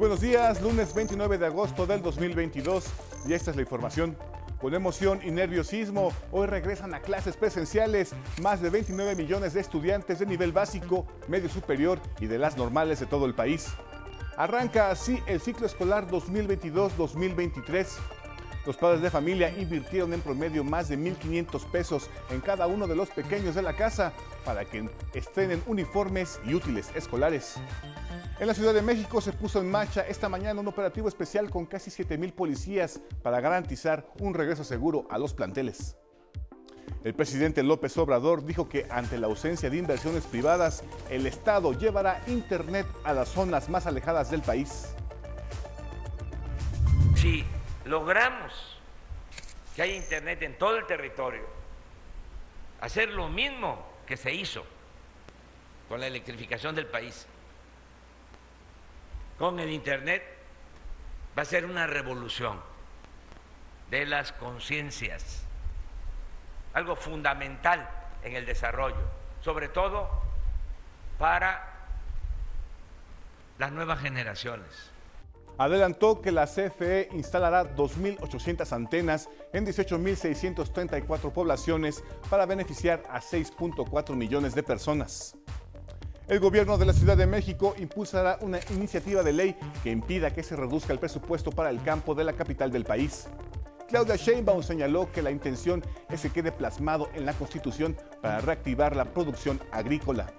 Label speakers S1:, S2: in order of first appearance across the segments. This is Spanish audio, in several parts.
S1: Buenos días, lunes 29 de agosto del 2022 y esta es la información. Con emoción y nerviosismo, hoy regresan a clases presenciales más de 29 millones de estudiantes de nivel básico, medio superior y de las normales de todo el país. Arranca así el ciclo escolar 2022-2023. Los padres de familia invirtieron en promedio más de 1.500 pesos en cada uno de los pequeños de la casa para que estrenen uniformes y útiles escolares. En la Ciudad de México se puso en marcha esta mañana un operativo especial con casi 7 mil policías para garantizar un regreso seguro a los planteles. El presidente López Obrador dijo que ante la ausencia de inversiones privadas, el Estado llevará Internet a las zonas más alejadas del país.
S2: Si logramos que haya Internet en todo el territorio, hacer lo mismo que se hizo con la electrificación del país, con el Internet va a ser una revolución de las conciencias, algo fundamental en el desarrollo, sobre todo para las nuevas generaciones.
S1: Adelantó que la CFE instalará 2.800 antenas en 18.634 poblaciones para beneficiar a 6.4 millones de personas. El gobierno de la Ciudad de México impulsará una iniciativa de ley que impida que se reduzca el presupuesto para el campo de la capital del país. Claudia Sheinbaum señaló que la intención es que quede plasmado en la Constitución para reactivar la producción agrícola.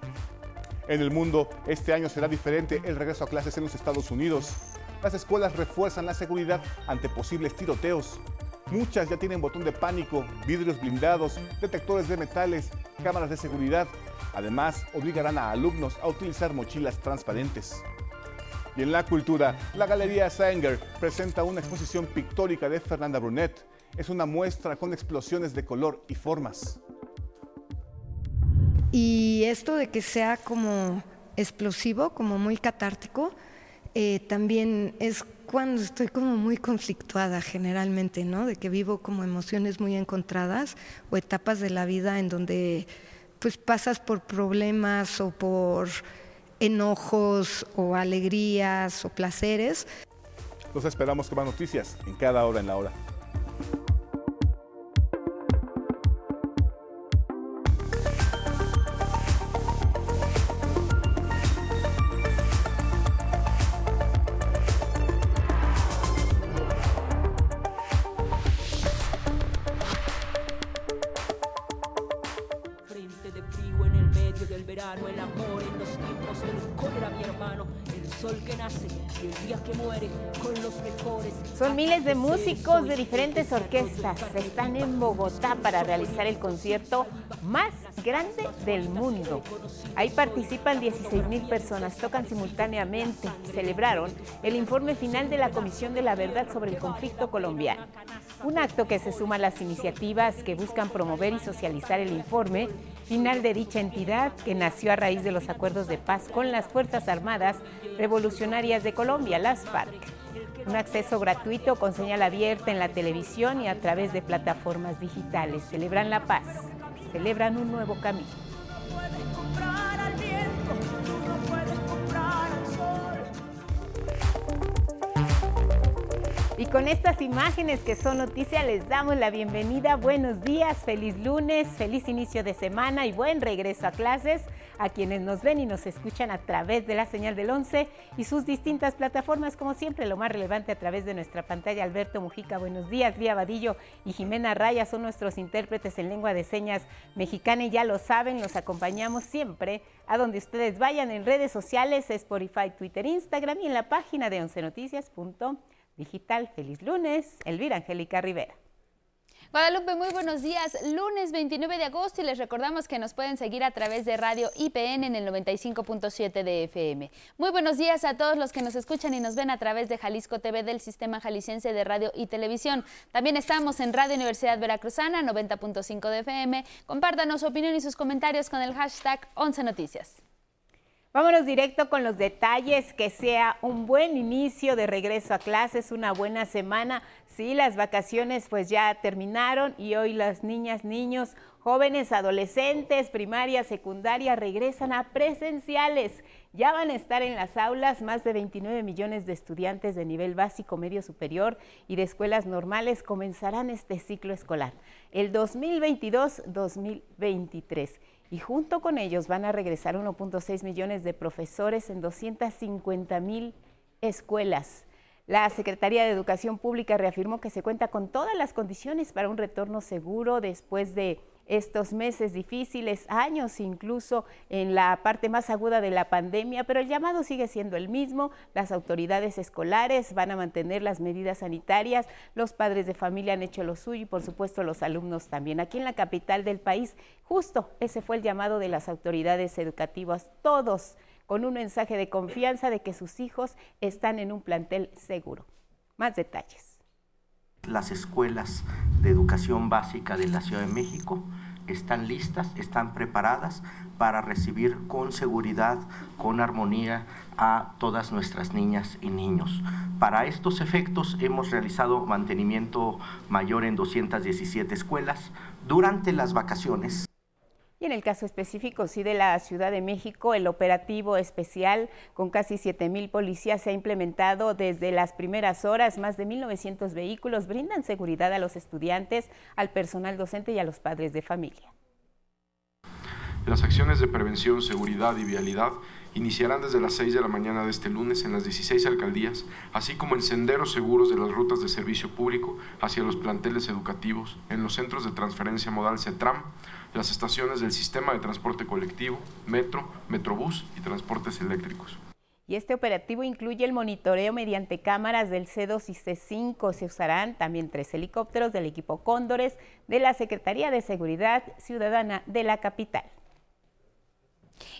S1: En el mundo, este año será diferente el regreso a clases en los Estados Unidos. Las escuelas refuerzan la seguridad ante posibles tiroteos. Muchas ya tienen botón de pánico, vidrios blindados, detectores de metales, cámaras de seguridad Además, obligarán a alumnos a utilizar mochilas transparentes. Y en la cultura, la Galería Sanger presenta una exposición pictórica de Fernanda Brunet. Es una muestra con explosiones de color y formas.
S3: Y esto de que sea como explosivo, como muy catártico, eh, también es cuando estoy como muy conflictuada generalmente, ¿no? De que vivo como emociones muy encontradas o etapas de la vida en donde pues pasas por problemas o por enojos o alegrías o placeres.
S1: Los esperamos con más noticias en cada hora en la hora.
S4: De músicos de diferentes orquestas. Están en Bogotá para realizar el concierto más grande del mundo. Ahí participan 16 mil personas, tocan simultáneamente. Celebraron el informe final de la Comisión de la Verdad sobre el conflicto colombiano. Un acto que se suma a las iniciativas que buscan promover y socializar el informe final de dicha entidad que nació a raíz de los acuerdos de paz con las Fuerzas Armadas Revolucionarias de Colombia, las FARC. Un acceso gratuito con señal abierta en la televisión y a través de plataformas digitales. Celebran la paz, celebran un nuevo camino. Y con estas imágenes que son noticia les damos la bienvenida. Buenos días, feliz lunes, feliz inicio de semana y buen regreso a clases a quienes nos ven y nos escuchan a través de la señal del 11 y sus distintas plataformas, como siempre, lo más relevante a través de nuestra pantalla. Alberto Mujica, buenos días. Lía Vadillo y Jimena Raya son nuestros intérpretes en lengua de señas mexicana y ya lo saben, los acompañamos siempre a donde ustedes vayan en redes sociales, Spotify, Twitter, Instagram y en la página de 11noticias.com digital. Feliz lunes, Elvira Angélica Rivera.
S5: Guadalupe, muy buenos días. Lunes 29 de agosto y les recordamos que nos pueden seguir a través de Radio IPN en el 95.7 de FM. Muy buenos días a todos los que nos escuchan y nos ven a través de Jalisco TV del Sistema Jalisciense de Radio y Televisión. También estamos en Radio Universidad Veracruzana 90.5 de FM. Compártanos su opinión y sus comentarios con el hashtag 11 Noticias.
S4: Vámonos directo con los detalles, que sea un buen inicio de regreso a clases, una buena semana. Sí, las vacaciones pues ya terminaron y hoy las niñas, niños, jóvenes, adolescentes, primaria, secundaria regresan a presenciales. Ya van a estar en las aulas más de 29 millones de estudiantes de nivel básico, medio superior y de escuelas normales comenzarán este ciclo escolar, el 2022-2023 y junto con ellos van a regresar 1.6 millones de profesores en 250 mil escuelas. La Secretaría de Educación Pública reafirmó que se cuenta con todas las condiciones para un retorno seguro después de estos meses difíciles, años incluso en la parte más aguda de la pandemia, pero el llamado sigue siendo el mismo. Las autoridades escolares van a mantener las medidas sanitarias, los padres de familia han hecho lo suyo y por supuesto los alumnos también. Aquí en la capital del país, justo ese fue el llamado de las autoridades educativas, todos con un mensaje de confianza de que sus hijos están en un plantel seguro. Más detalles
S6: las escuelas de educación básica de la Ciudad de México están listas, están preparadas para recibir con seguridad, con armonía a todas nuestras niñas y niños. Para estos efectos hemos realizado mantenimiento mayor en 217 escuelas. Durante las vacaciones
S4: y en el caso específico, sí, de la Ciudad de México, el operativo especial con casi 7 mil policías se ha implementado desde las primeras horas. Más de 1.900 vehículos brindan seguridad a los estudiantes, al personal docente y a los padres de familia.
S7: Las acciones de prevención, seguridad y vialidad iniciarán desde las 6 de la mañana de este lunes en las 16 alcaldías, así como en senderos seguros de las rutas de servicio público hacia los planteles educativos, en los centros de transferencia modal CETRAM, las estaciones del sistema de transporte colectivo, metro, metrobús y transportes eléctricos.
S4: Y este operativo incluye el monitoreo mediante cámaras del C2 y C5. Se usarán también tres helicópteros del equipo Cóndores de la Secretaría de Seguridad Ciudadana de la capital.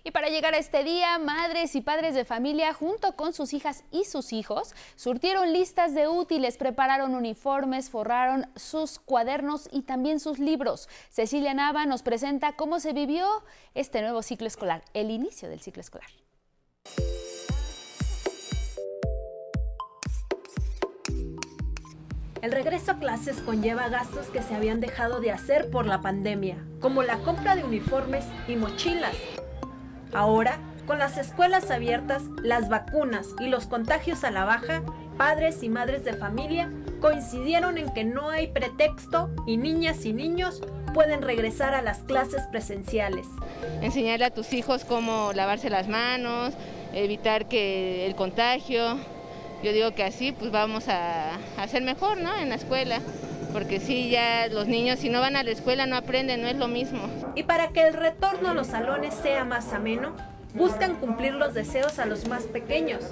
S5: Y para llegar a este día, madres y padres de familia, junto con sus hijas y sus hijos, surtieron listas de útiles, prepararon uniformes, forraron sus cuadernos y también sus libros. Cecilia Nava nos presenta cómo se vivió este nuevo ciclo escolar, el inicio del ciclo escolar.
S8: El regreso a clases conlleva gastos que se habían dejado de hacer por la pandemia, como la compra de uniformes y mochilas, Ahora, con las escuelas abiertas, las vacunas y los contagios a la baja, padres y madres de familia coincidieron en que no hay pretexto y niñas y niños pueden regresar a las clases presenciales.
S9: Enseñarle a tus hijos cómo lavarse las manos, evitar que el contagio. Yo digo que así pues vamos a hacer mejor, ¿no? En la escuela porque sí, ya los niños si no van a la escuela no aprenden, no es lo mismo.
S8: Y para que el retorno a los salones sea más ameno, buscan cumplir los deseos a los más pequeños.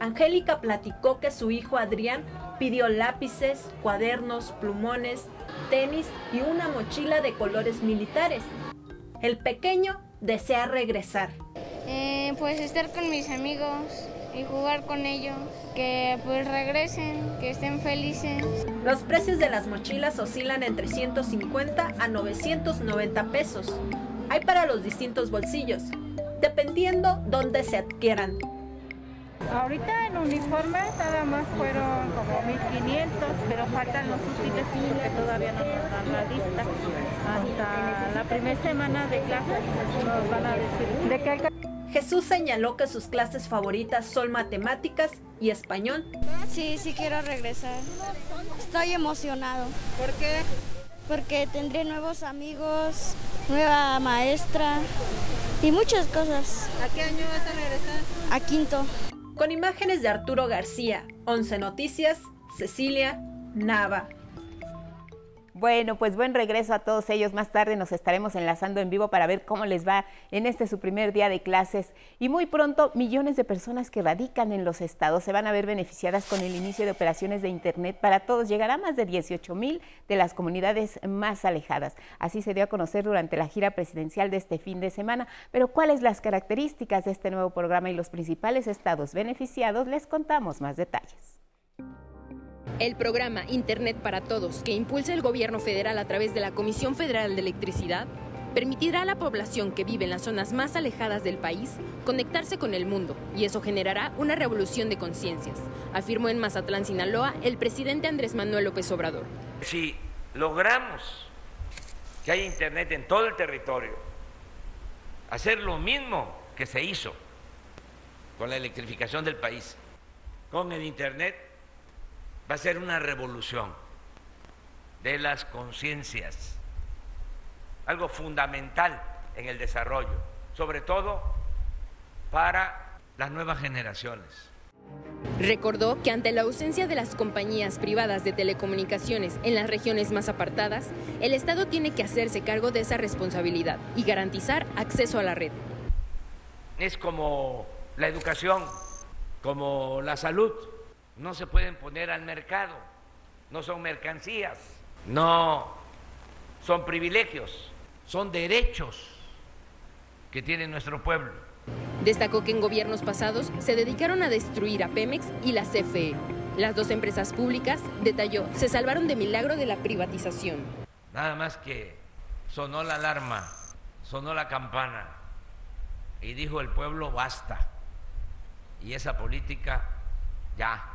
S8: Angélica platicó que su hijo Adrián pidió lápices, cuadernos, plumones, tenis y una mochila de colores militares. El pequeño desea regresar.
S10: Eh, pues estar con mis amigos y jugar con ellos, que pues regresen, que estén felices.
S8: Los precios de las mochilas oscilan entre 150 a 990 pesos. Hay para los distintos bolsillos, dependiendo dónde se adquieran.
S11: Ahorita en uniforme nada más fueron como 1500, pero faltan los útiles que todavía no nos dan la lista. Hasta la primera semana de clases nos van a decir de qué
S8: Jesús señaló que sus clases favoritas son matemáticas y español.
S10: Sí, sí quiero regresar. Estoy emocionado.
S8: ¿Por qué?
S10: Porque tendré nuevos amigos, nueva maestra y muchas cosas.
S8: ¿A qué año vas a regresar?
S10: A quinto.
S8: Con imágenes de Arturo García, 11 Noticias, Cecilia Nava.
S4: Bueno, pues buen regreso a todos ellos. Más tarde nos estaremos enlazando en vivo para ver cómo les va en este su primer día de clases. Y muy pronto, millones de personas que radican en los estados se van a ver beneficiadas con el inicio de operaciones de Internet para todos. Llegará a más de 18 mil de las comunidades más alejadas. Así se dio a conocer durante la gira presidencial de este fin de semana. Pero cuáles las características de este nuevo programa y los principales estados beneficiados, les contamos más detalles.
S12: El programa Internet para Todos, que impulsa el gobierno federal a través de la Comisión Federal de Electricidad, permitirá a la población que vive en las zonas más alejadas del país conectarse con el mundo y eso generará una revolución de conciencias, afirmó en Mazatlán, Sinaloa, el presidente Andrés Manuel López Obrador.
S2: Si logramos que haya Internet en todo el territorio, hacer lo mismo que se hizo con la electrificación del país, con el Internet, va a ser una revolución de las conciencias, algo fundamental en el desarrollo, sobre todo para las nuevas generaciones.
S12: Recordó que ante la ausencia de las compañías privadas de telecomunicaciones en las regiones más apartadas, el Estado tiene que hacerse cargo de esa responsabilidad y garantizar acceso a la red.
S2: Es como la educación, como la salud, no se pueden poner al mercado, no son mercancías, no son privilegios, son derechos que tiene nuestro pueblo.
S12: Destacó que en gobiernos pasados se dedicaron a destruir a Pemex y la CFE. Las dos empresas públicas, detalló, se salvaron de milagro de la privatización.
S2: Nada más que sonó la alarma, sonó la campana y dijo el pueblo basta. Y esa política ya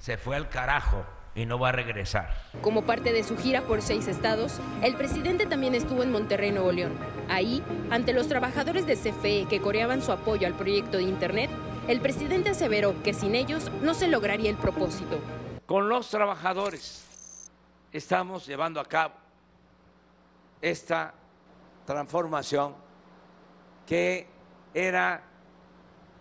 S2: se fue al carajo y no va a regresar.
S12: Como parte de su gira por seis estados, el presidente también estuvo en Monterrey, Nuevo León. Ahí, ante los trabajadores de CFE que coreaban su apoyo al proyecto de Internet, el presidente aseveró que sin ellos no se lograría el propósito.
S2: Con los trabajadores estamos llevando a cabo esta transformación que era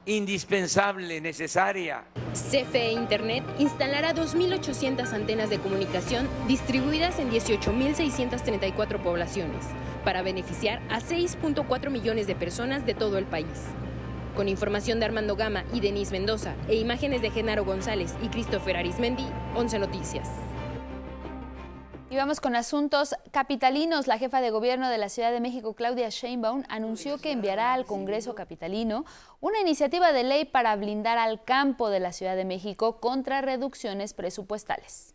S2: indispensable, necesaria.
S12: CFE Internet instalará 2.800 antenas de comunicación distribuidas en 18.634 poblaciones para beneficiar a 6.4 millones de personas de todo el país. Con información de Armando Gama y Denise Mendoza e imágenes de Genaro González y Christopher Arismendi, 11 Noticias.
S5: Y vamos con asuntos capitalinos. La jefa de gobierno de la Ciudad de México, Claudia Sheinbaum, anunció que enviará al Congreso capitalino una iniciativa de ley para blindar al campo de la Ciudad de México contra reducciones presupuestales.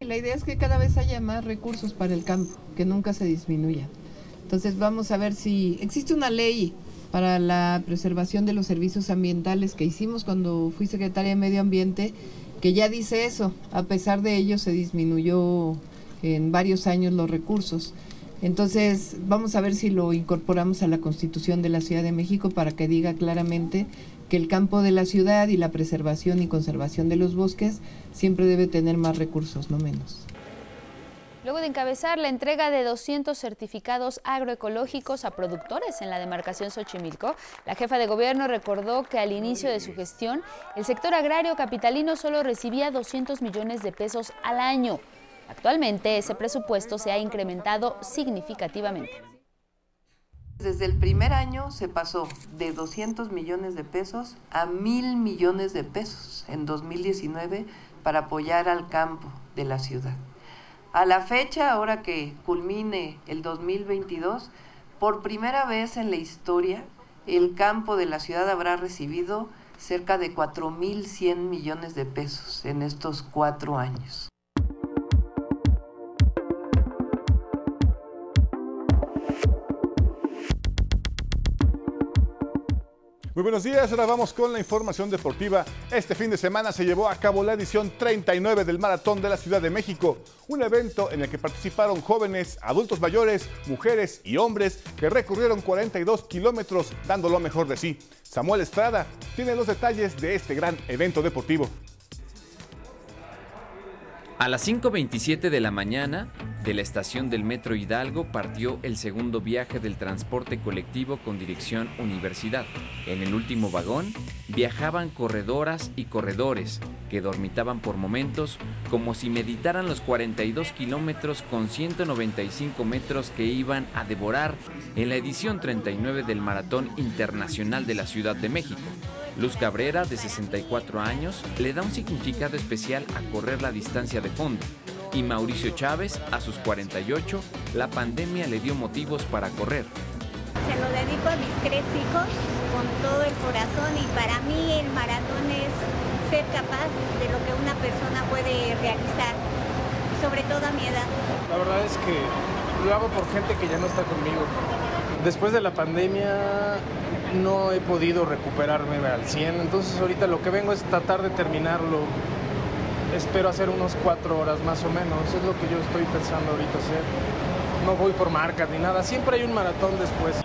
S13: La idea es que cada vez haya más recursos para el campo, que nunca se disminuya. Entonces vamos a ver si existe una ley para la preservación de los servicios ambientales que hicimos cuando fui secretaria de Medio Ambiente que ya dice eso, a pesar de ello se disminuyó en varios años los recursos. Entonces, vamos a ver si lo incorporamos a la Constitución de la Ciudad de México para que diga claramente que el campo de la ciudad y la preservación y conservación de los bosques siempre debe tener más recursos, no menos.
S5: Luego de encabezar la entrega de 200 certificados agroecológicos a productores en la demarcación Xochimilco, la jefa de gobierno recordó que al inicio de su gestión, el sector agrario capitalino solo recibía 200 millones de pesos al año. Actualmente ese presupuesto se ha incrementado significativamente.
S14: Desde el primer año se pasó de 200 millones de pesos a mil millones de pesos en 2019 para apoyar al campo de la ciudad. A la fecha, ahora que culmine el 2022, por primera vez en la historia, el campo de la ciudad habrá recibido cerca de 4.100 millones de pesos en estos cuatro años.
S1: Muy buenos días, ahora vamos con la información deportiva. Este fin de semana se llevó a cabo la edición 39 del Maratón de la Ciudad de México, un evento en el que participaron jóvenes, adultos mayores, mujeres y hombres que recorrieron 42 kilómetros dando lo mejor de sí. Samuel Estrada tiene los detalles de este gran evento deportivo.
S15: A las 5.27 de la mañana, de la estación del Metro Hidalgo partió el segundo viaje del transporte colectivo con dirección Universidad. En el último vagón viajaban corredoras y corredores que dormitaban por momentos como si meditaran los 42 kilómetros con 195 metros que iban a devorar en la edición 39 del Maratón Internacional de la Ciudad de México. Luz Cabrera, de 64 años, le da un significado especial a correr la distancia de fondo. Y Mauricio Chávez, a sus 48, la pandemia le dio motivos para correr.
S16: Se lo dedico a mis tres hijos con todo el corazón y para mí el maratón es ser capaz de lo que una persona puede realizar, sobre todo a mi edad.
S17: La verdad es que lo hago por gente que ya no está conmigo. Después de la pandemia no he podido recuperarme al 100, entonces ahorita lo que vengo es tratar de terminarlo. Espero hacer unos cuatro horas más o menos, es lo que yo estoy pensando ahorita hacer. No voy por marcas ni nada, siempre hay un maratón después.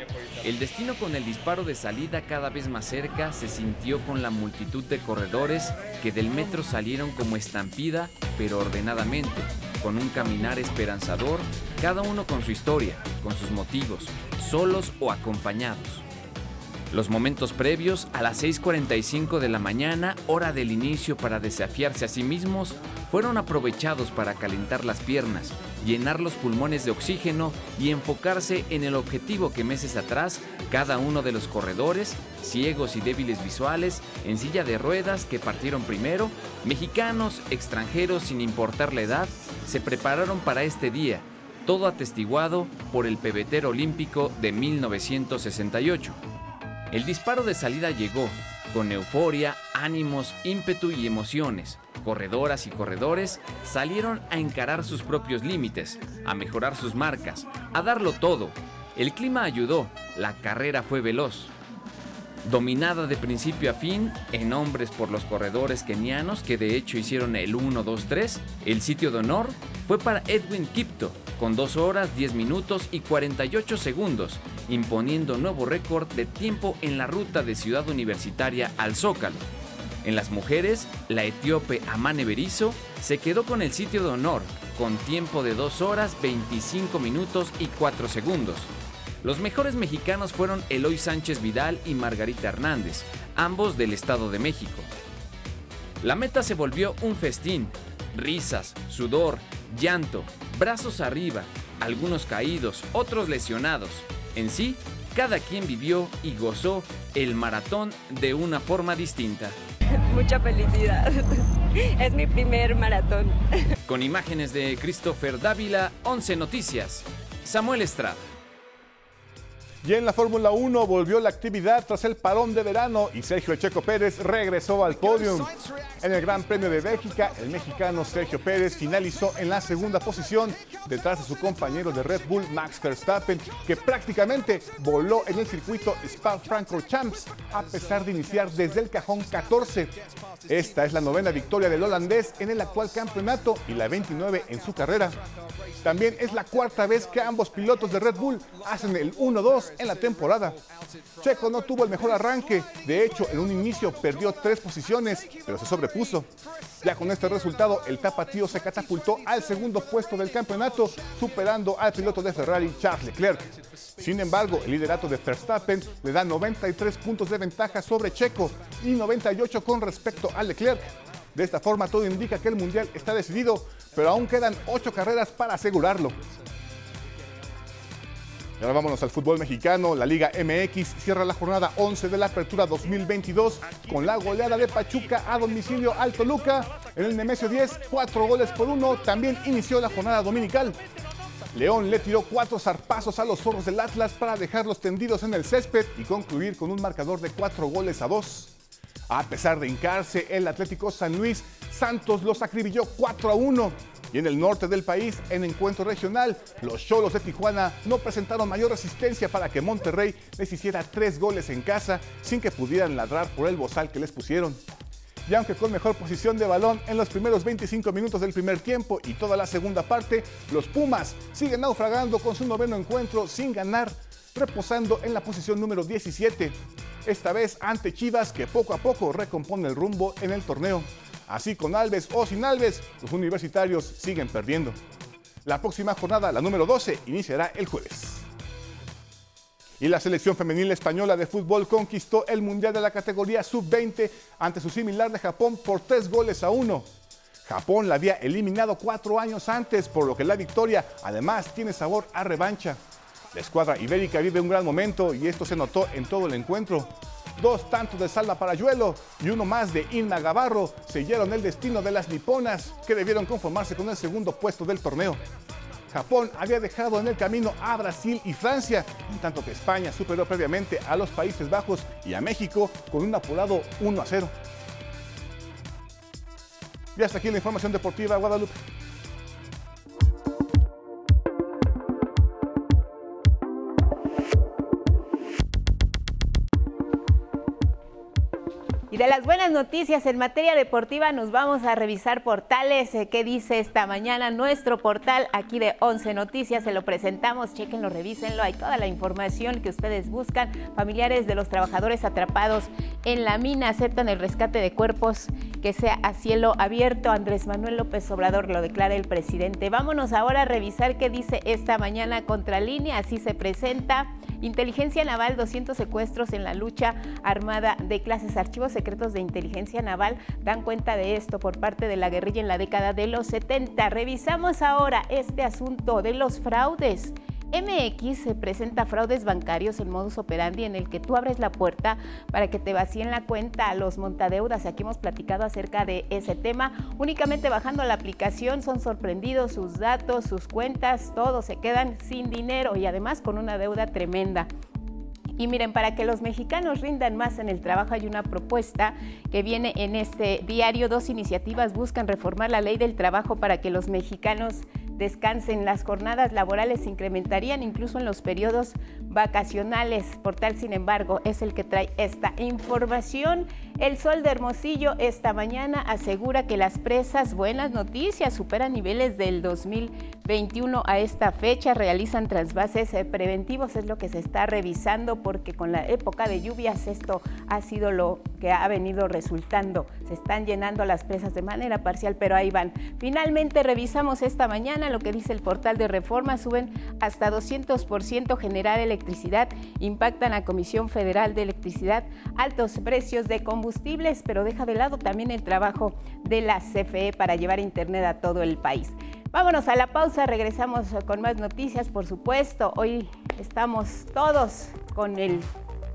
S15: El destino con el disparo de salida cada vez más cerca se sintió con la multitud de corredores que del metro salieron como estampida, pero ordenadamente, con un caminar esperanzador, cada uno con su historia, con sus motivos, solos o acompañados. Los momentos previos a las 6.45 de la mañana, hora del inicio para desafiarse a sí mismos, fueron aprovechados para calentar las piernas, llenar los pulmones de oxígeno y enfocarse en el objetivo que meses atrás cada uno de los corredores, ciegos y débiles visuales, en silla de ruedas que partieron primero, mexicanos, extranjeros sin importar la edad, se prepararon para este día, todo atestiguado por el pebetero olímpico de 1968. El disparo de salida llegó, con euforia, ánimos, ímpetu y emociones. Corredoras y corredores salieron a encarar sus propios límites, a mejorar sus marcas, a darlo todo. El clima ayudó, la carrera fue veloz. Dominada de principio a fin, en hombres por los corredores kenianos que de hecho hicieron el 1-2-3, el sitio de honor fue para Edwin Kipto, con 2 horas 10 minutos y 48 segundos, imponiendo nuevo récord de tiempo en la ruta de Ciudad Universitaria al Zócalo. En las mujeres, la etíope Amane Berizo se quedó con el sitio de honor, con tiempo de 2 horas 25 minutos y 4 segundos. Los mejores mexicanos fueron Eloy Sánchez Vidal y Margarita Hernández, ambos del Estado de México. La meta se volvió un festín, risas, sudor, llanto, brazos arriba, algunos caídos, otros lesionados. En sí, cada quien vivió y gozó el maratón de una forma distinta.
S18: Mucha felicidad. Es mi primer maratón.
S15: Con imágenes de Christopher Dávila, 11 Noticias. Samuel Estrada.
S1: Y en la Fórmula 1 volvió la actividad tras el parón de verano y Sergio Checo Pérez regresó al podio. En el Gran Premio de Bélgica, el mexicano Sergio Pérez finalizó en la segunda posición detrás de su compañero de Red Bull Max Verstappen, que prácticamente voló en el circuito Spa-Francorchamps a pesar de iniciar desde el cajón 14. Esta es la novena victoria del holandés en el actual campeonato y la 29 en su carrera. También es la cuarta vez que ambos pilotos de Red Bull hacen el 1-2 en la temporada. Checo no tuvo el mejor arranque, de hecho en un inicio perdió tres posiciones, pero se sobrepuso. Ya con este resultado, el tapatío se catapultó al segundo puesto del campeonato, superando al piloto de Ferrari Charles Leclerc. Sin embargo, el liderato de Verstappen le da 93 puntos de ventaja sobre Checo y 98 con respecto a Leclerc. De esta forma, todo indica que el Mundial está decidido, pero aún quedan ocho carreras para asegurarlo. Ahora vámonos al fútbol mexicano. La Liga MX cierra la jornada 11 de la Apertura 2022 con la goleada de Pachuca a domicilio al Toluca. En el Nemesio 10, cuatro goles por uno. También inició la jornada dominical. León le tiró cuatro zarpazos a los zorros del Atlas para dejarlos tendidos en el césped y concluir con un marcador de cuatro goles a dos. A pesar de hincarse, el Atlético San Luis Santos los acribilló 4 a 1. Y en el norte del país, en encuentro regional, los Cholos de Tijuana no presentaron mayor resistencia para que Monterrey les hiciera tres goles en casa sin que pudieran ladrar por el bozal que les pusieron. Y aunque con mejor posición de balón en los primeros 25 minutos del primer tiempo y toda la segunda parte, los Pumas siguen naufragando con su noveno encuentro sin ganar, reposando en la posición número 17 esta vez ante Chivas que poco a poco recompone el rumbo en el torneo. Así con Alves o sin Alves, los universitarios siguen perdiendo. La próxima jornada, la número 12, iniciará el jueves. Y la selección femenil española de fútbol conquistó el Mundial de la categoría sub-20 ante su similar de Japón por tres goles a uno. Japón la había eliminado cuatro años antes, por lo que la victoria además tiene sabor a revancha. La escuadra ibérica vive un gran momento y esto se notó en todo el encuentro. Dos tantos de Salva Parayuelo y uno más de Inma Gavarro sellaron el destino de las niponas, que debieron conformarse con el segundo puesto del torneo. Japón había dejado en el camino a Brasil y Francia, en tanto que España superó previamente a los Países Bajos y a México con un apurado 1 a 0. Y hasta aquí la información deportiva Guadalupe.
S4: De las buenas noticias en materia deportiva nos vamos a revisar portales. Eh, ¿Qué dice esta mañana nuestro portal aquí de 11 Noticias? Se lo presentamos, chequenlo, revísenlo. Hay toda la información que ustedes buscan. Familiares de los trabajadores atrapados en la mina aceptan el rescate de cuerpos que sea a cielo abierto. Andrés Manuel López Obrador lo declara el presidente. Vámonos ahora a revisar qué dice esta mañana Contralínea. Así se presenta. Inteligencia Naval, 200 secuestros en la lucha armada de clases. Archivos secretos de inteligencia naval dan cuenta de esto por parte de la guerrilla en la década de los 70. Revisamos ahora este asunto de los fraudes. MX se presenta fraudes bancarios en modus operandi en el que tú abres la puerta para que te vacíen la cuenta a los montadeudas. Aquí hemos platicado acerca de ese tema. Únicamente bajando la aplicación son sorprendidos sus datos, sus cuentas, todos se quedan sin dinero y además con una deuda tremenda. Y miren, para que los mexicanos rindan más en el trabajo hay una propuesta que viene en este diario. Dos iniciativas buscan reformar la ley del trabajo para que los mexicanos descansen. Las jornadas laborales se incrementarían incluso en los periodos vacacionales. Por tal, sin embargo, es el que trae esta información. El Sol de Hermosillo esta mañana asegura que las presas, buenas noticias, superan niveles del 2021 a esta fecha, realizan trasvases eh, preventivos, es lo que se está revisando porque con la época de lluvias esto ha sido lo que ha venido resultando. Se están llenando las presas de manera parcial, pero ahí van. Finalmente revisamos esta mañana lo que dice el portal de reforma, suben hasta 200% generar electricidad, impactan a Comisión Federal de Electricidad, altos precios de combustibles, pero deja de lado también el trabajo de la CFE para llevar Internet a todo el país. Vámonos a la pausa, regresamos con más noticias, por supuesto. Hoy estamos todos con el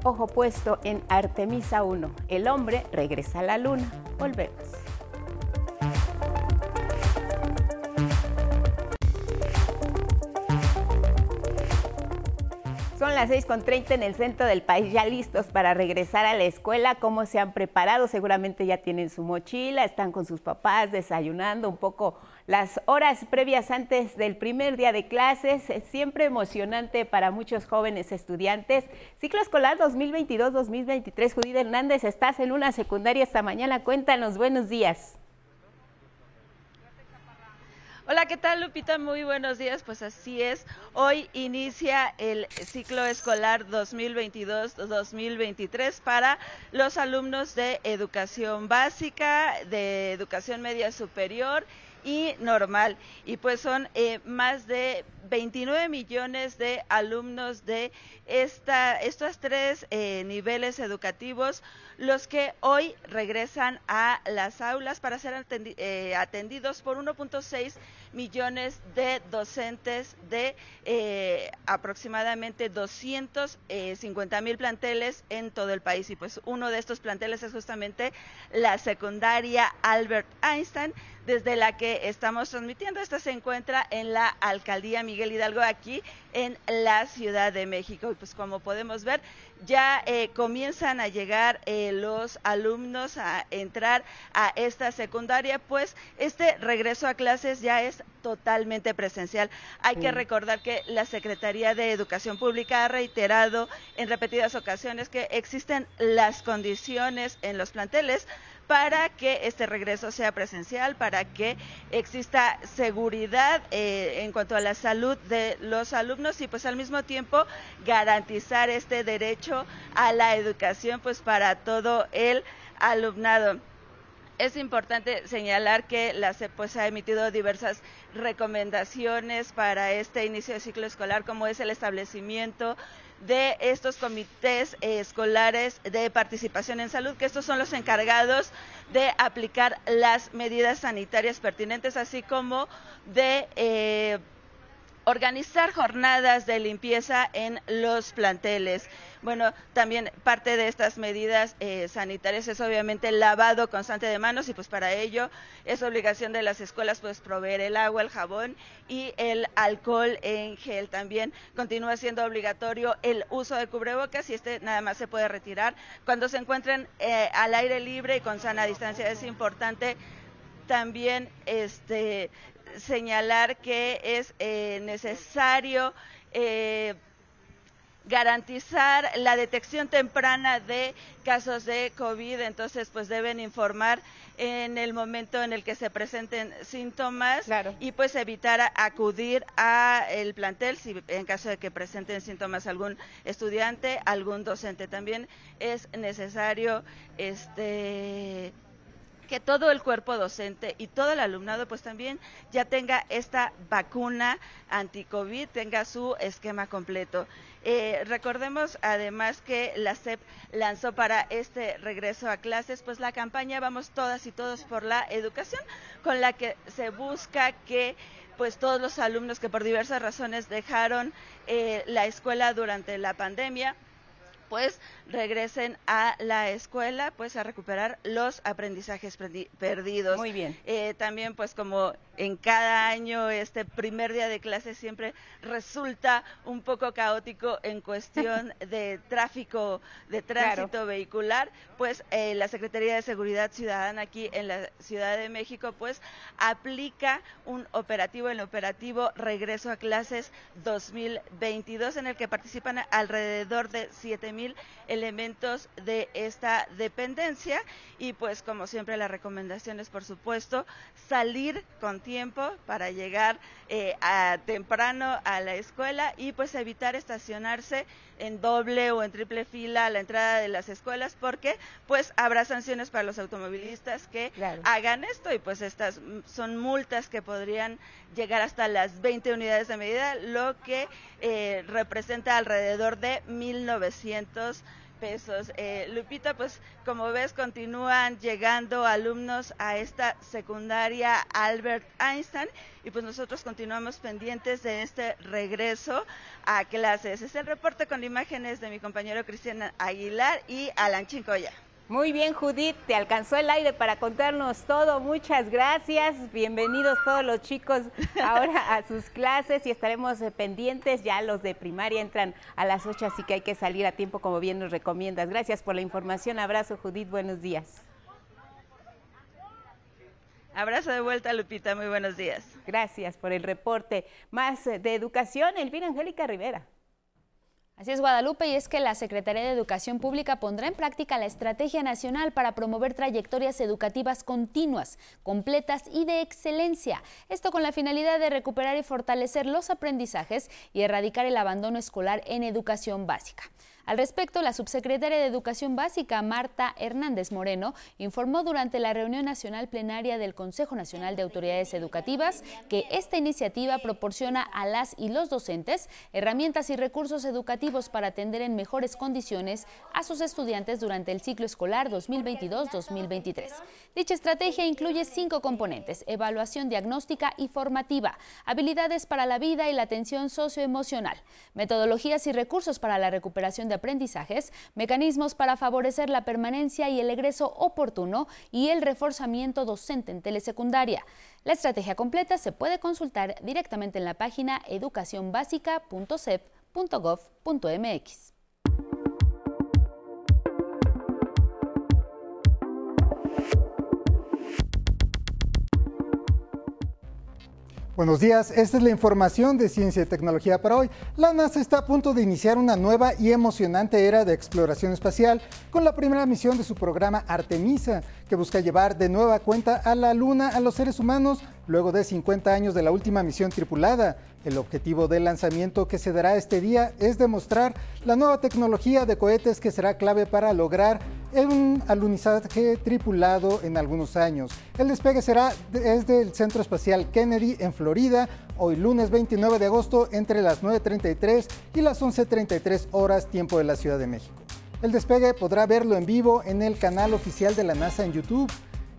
S4: ojo puesto en Artemisa 1. El hombre regresa a la luna. Volvemos. Son las 6.30 en el centro del país, ya listos para regresar a la escuela. ¿Cómo se han preparado? Seguramente ya tienen su mochila, están con sus papás desayunando un poco las horas previas antes del primer día de clases. Es siempre emocionante para muchos jóvenes estudiantes. Ciclo escolar 2022-2023. Judith Hernández, estás en una secundaria esta mañana. Cuéntanos, buenos días.
S19: Hola, ¿qué tal Lupita? Muy buenos días. Pues así es. Hoy inicia el ciclo escolar 2022-2023 para los alumnos de educación básica, de educación media superior y normal. Y pues son eh, más de 29 millones de alumnos de esta, estos tres eh, niveles educativos los que hoy regresan a las aulas para ser eh, atendidos por 1.6 millones de docentes de eh, aproximadamente 250 mil planteles en todo el país. Y pues uno de estos planteles es justamente la secundaria Albert Einstein, desde la que estamos transmitiendo. Esta se encuentra en la alcaldía Miguel Hidalgo, aquí en la Ciudad de México. Y pues como podemos ver, ya eh, comienzan a llegar eh, los alumnos a entrar a esta secundaria, pues este regreso a clases ya es totalmente presencial. Hay que recordar que la Secretaría de Educación Pública ha reiterado en repetidas ocasiones que existen las condiciones en los planteles para que este regreso sea presencial, para que exista seguridad eh, en cuanto a la salud de los alumnos y pues al mismo tiempo garantizar este derecho a la educación pues para todo el alumnado. Es importante señalar que la CEP pues, ha emitido diversas recomendaciones para este inicio de ciclo escolar, como es el establecimiento de estos comités eh, escolares de participación en salud, que estos son los encargados de aplicar las medidas sanitarias pertinentes, así como de eh, organizar jornadas de limpieza en los planteles. Bueno, también parte de estas medidas eh, sanitarias es obviamente el lavado constante de manos y pues para ello es obligación de las escuelas pues proveer el agua, el jabón y el alcohol en gel. También continúa siendo obligatorio el uso de cubrebocas y este nada más se puede retirar cuando se encuentren eh, al aire libre y con sana distancia. Es importante también este señalar que es eh, necesario garantizar la detección temprana de casos de COVID, entonces pues deben informar en el momento en el que se presenten síntomas y pues evitar acudir a el plantel si en caso de que presenten síntomas algún estudiante, algún docente. También es necesario este que todo el cuerpo docente y todo el alumnado pues también ya tenga esta vacuna anti-COVID, tenga su esquema completo. Eh, recordemos además que la SEP lanzó para este regreso a clases pues la campaña Vamos todas y todos por la educación con la que se busca que pues todos los alumnos que por diversas razones dejaron eh, la escuela durante la pandemia pues regresen a la escuela, pues a recuperar los aprendizajes perdidos.
S4: Muy bien.
S19: Eh, también, pues como en cada año, este primer día de clase siempre resulta un poco caótico en cuestión de tráfico, de tránsito vehicular, pues eh, la Secretaría de Seguridad Ciudadana aquí en la Ciudad de México, pues aplica un operativo, el operativo Regreso a Clases 2022, en el que participan alrededor de 7 mil elementos de esta dependencia. Y pues como siempre la recomendación es por supuesto salir con tiempo para llegar eh, a, temprano a la escuela y pues evitar estacionarse en doble o en triple fila a la entrada de las escuelas porque pues habrá sanciones para los automovilistas que hagan esto y pues estas son multas que podrían llegar hasta las 20 unidades de medida, lo que eh, representa alrededor de 1.900 pesos. Eh, Lupita, pues como ves, continúan llegando alumnos a esta secundaria Albert Einstein y pues nosotros continuamos pendientes de este regreso a clases. Es el reporte con imágenes de mi compañero Cristian Aguilar y Alan Chincoya.
S4: Muy bien, Judith, te alcanzó el aire para contarnos todo. Muchas gracias. Bienvenidos todos los chicos ahora a sus clases y estaremos eh, pendientes. Ya los de primaria entran a las 8, así que hay que salir a tiempo, como bien nos recomiendas. Gracias por la información. Abrazo, Judith. Buenos días.
S19: Abrazo de vuelta, Lupita. Muy buenos días.
S4: Gracias por el reporte. Más eh, de educación, Elvira Angélica Rivera.
S5: Así es, Guadalupe, y es que la Secretaría de Educación Pública pondrá en práctica la Estrategia Nacional para promover trayectorias educativas continuas, completas y de excelencia. Esto con la finalidad de recuperar y fortalecer los aprendizajes y erradicar el abandono escolar en educación básica. Al respecto, la subsecretaria de Educación Básica, Marta Hernández Moreno, informó durante la reunión nacional plenaria del Consejo Nacional de Autoridades Educativas que esta iniciativa proporciona a las y los docentes herramientas y recursos educativos para atender en mejores condiciones a sus estudiantes durante el ciclo escolar 2022-2023. Dicha estrategia incluye cinco componentes, evaluación diagnóstica y formativa, habilidades para la vida y la atención socioemocional, metodologías y recursos para la recuperación de aprendizajes, mecanismos para favorecer la permanencia y el egreso oportuno y el reforzamiento docente en telesecundaria. La estrategia completa se puede consultar directamente en la página educacionbásica.cep.gov.mx.
S20: Buenos días, esta es la información de ciencia y tecnología para hoy. La NASA está a punto de iniciar una nueva y emocionante era de exploración espacial con la primera misión de su programa Artemisa, que busca llevar de nueva cuenta a la Luna a los seres humanos luego de 50 años de la última misión tripulada. El objetivo del lanzamiento que se dará este día es demostrar la nueva tecnología de cohetes que será clave para lograr un alunizaje tripulado en algunos años. El despegue será desde el Centro Espacial Kennedy en Florida, hoy lunes 29 de agosto entre las 9.33 y las 11.33 horas tiempo de la Ciudad de México. El despegue podrá verlo en vivo en el canal oficial de la NASA en YouTube.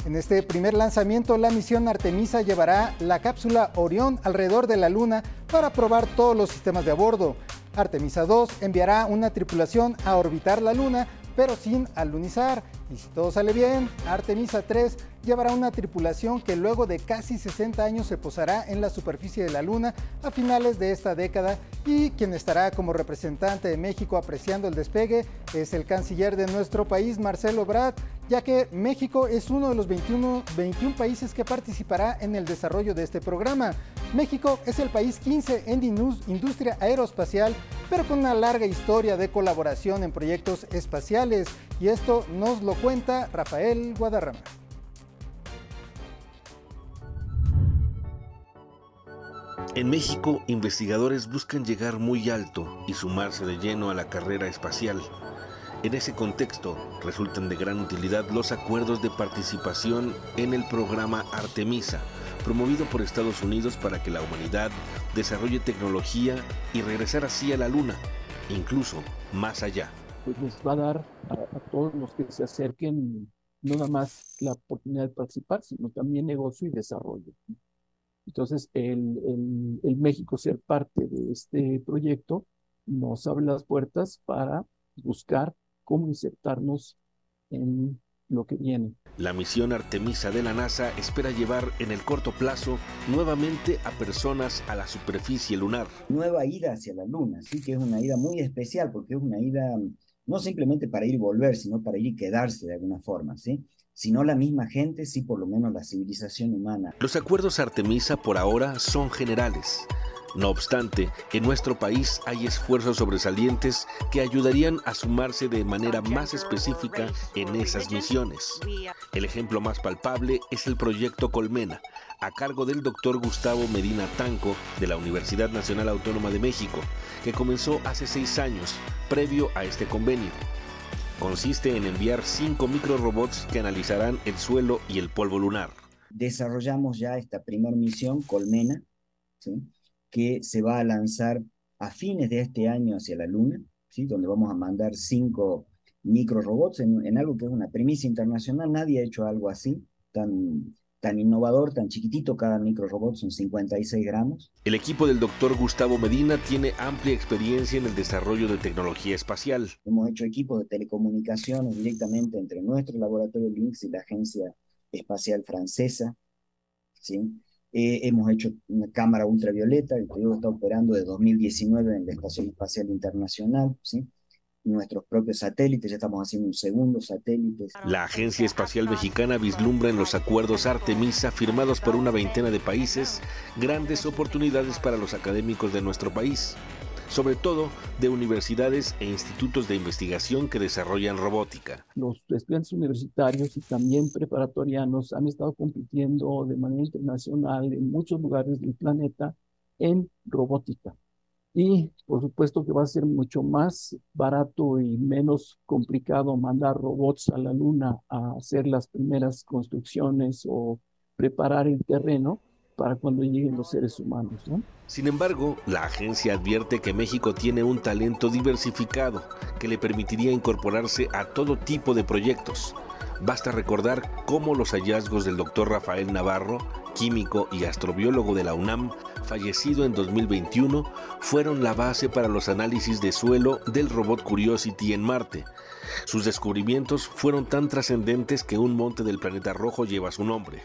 S20: En este primer lanzamiento, la misión Artemisa llevará la cápsula Orión alrededor de la Luna para probar todos los sistemas de a bordo. Artemisa 2 enviará una tripulación a orbitar la Luna, pero sin alunizar. Y si todo sale bien, Artemisa 3 llevará una tripulación que luego de casi 60 años se posará en la superficie de la Luna a finales de esta década y quien estará como representante de México apreciando el despegue es el canciller de nuestro país, Marcelo Brad, ya que México es uno de los 21, 21 países que participará en el desarrollo de este programa. México es el país 15 en industria aeroespacial, pero con una larga historia de colaboración en proyectos espaciales. Y esto nos lo cuenta Rafael Guadarrama.
S21: En México, investigadores buscan llegar muy alto y sumarse de lleno a la carrera espacial. En ese contexto, resultan de gran utilidad los acuerdos de participación en el programa Artemisa, promovido por Estados Unidos para que la humanidad desarrolle tecnología y regresar así a la Luna, incluso más allá.
S22: Pues les va a dar a, todos los que se acerquen no nada más la oportunidad de participar, sino también negocio y desarrollo. Entonces, el, el México ser parte de este proyecto nos abre las puertas para buscar cómo insertarnos en lo que viene.
S21: La misión Artemisa de la NASA espera llevar en el corto plazo nuevamente a personas a la superficie lunar.
S23: Nueva ida hacia la Luna, sí que es una ida muy especial porque es una ida no simplemente para ir y volver, sino para ir y quedarse de alguna forma, ¿sí? Si no la misma gente, sí por lo menos la civilización humana.
S21: Los acuerdos Artemisa por ahora son generales. No obstante, en nuestro país hay esfuerzos sobresalientes que ayudarían a sumarse de manera más específica en esas misiones. El ejemplo más palpable es el proyecto Colmena, a cargo del doctor Gustavo Medina Tanco de la Universidad Nacional Autónoma de México, que comenzó hace seis años, previo a este convenio. Consiste en enviar cinco microrobots que analizarán el suelo y el polvo lunar.
S23: Desarrollamos ya esta primera misión, Colmena, que se va a lanzar a fines de este año hacia la Luna, donde vamos a mandar cinco microrobots en, en algo que es una premisa internacional. Nadie ha hecho algo así, tan, tan innovador, tan chiquitito, cada microrobot son 56 gramos.
S21: El equipo del doctor Gustavo Medina tiene amplia experiencia en el desarrollo de tecnología espacial.
S23: Hemos hecho equipos de telecomunicaciones directamente entre nuestro laboratorio LINX y la Agencia Espacial Francesa. ¿sí? Eh, hemos hecho una cámara ultravioleta, el periodo está operando de 2019 en la Estación Espacial Internacional, ¿sí? Nuestros propios satélites, ya estamos haciendo un segundo satélite.
S21: La Agencia Espacial Mexicana vislumbra en los acuerdos Artemisa firmados por una veintena de países grandes oportunidades para los académicos de nuestro país sobre todo de universidades e institutos de investigación que desarrollan robótica.
S22: Los estudiantes universitarios y también preparatorianos han estado compitiendo de manera internacional en muchos lugares del planeta en robótica. Y por supuesto que va a ser mucho más barato y menos complicado mandar robots a la luna a hacer las primeras construcciones o preparar el terreno para cuando lleguen los seres humanos. ¿no?
S21: Sin embargo, la agencia advierte que México tiene un talento diversificado que le permitiría incorporarse a todo tipo de proyectos. Basta recordar cómo los hallazgos del doctor Rafael Navarro, químico y astrobiólogo de la UNAM, fallecido en 2021, fueron la base para los análisis de suelo del robot Curiosity en Marte. Sus descubrimientos fueron tan trascendentes que un monte del planeta rojo lleva su nombre.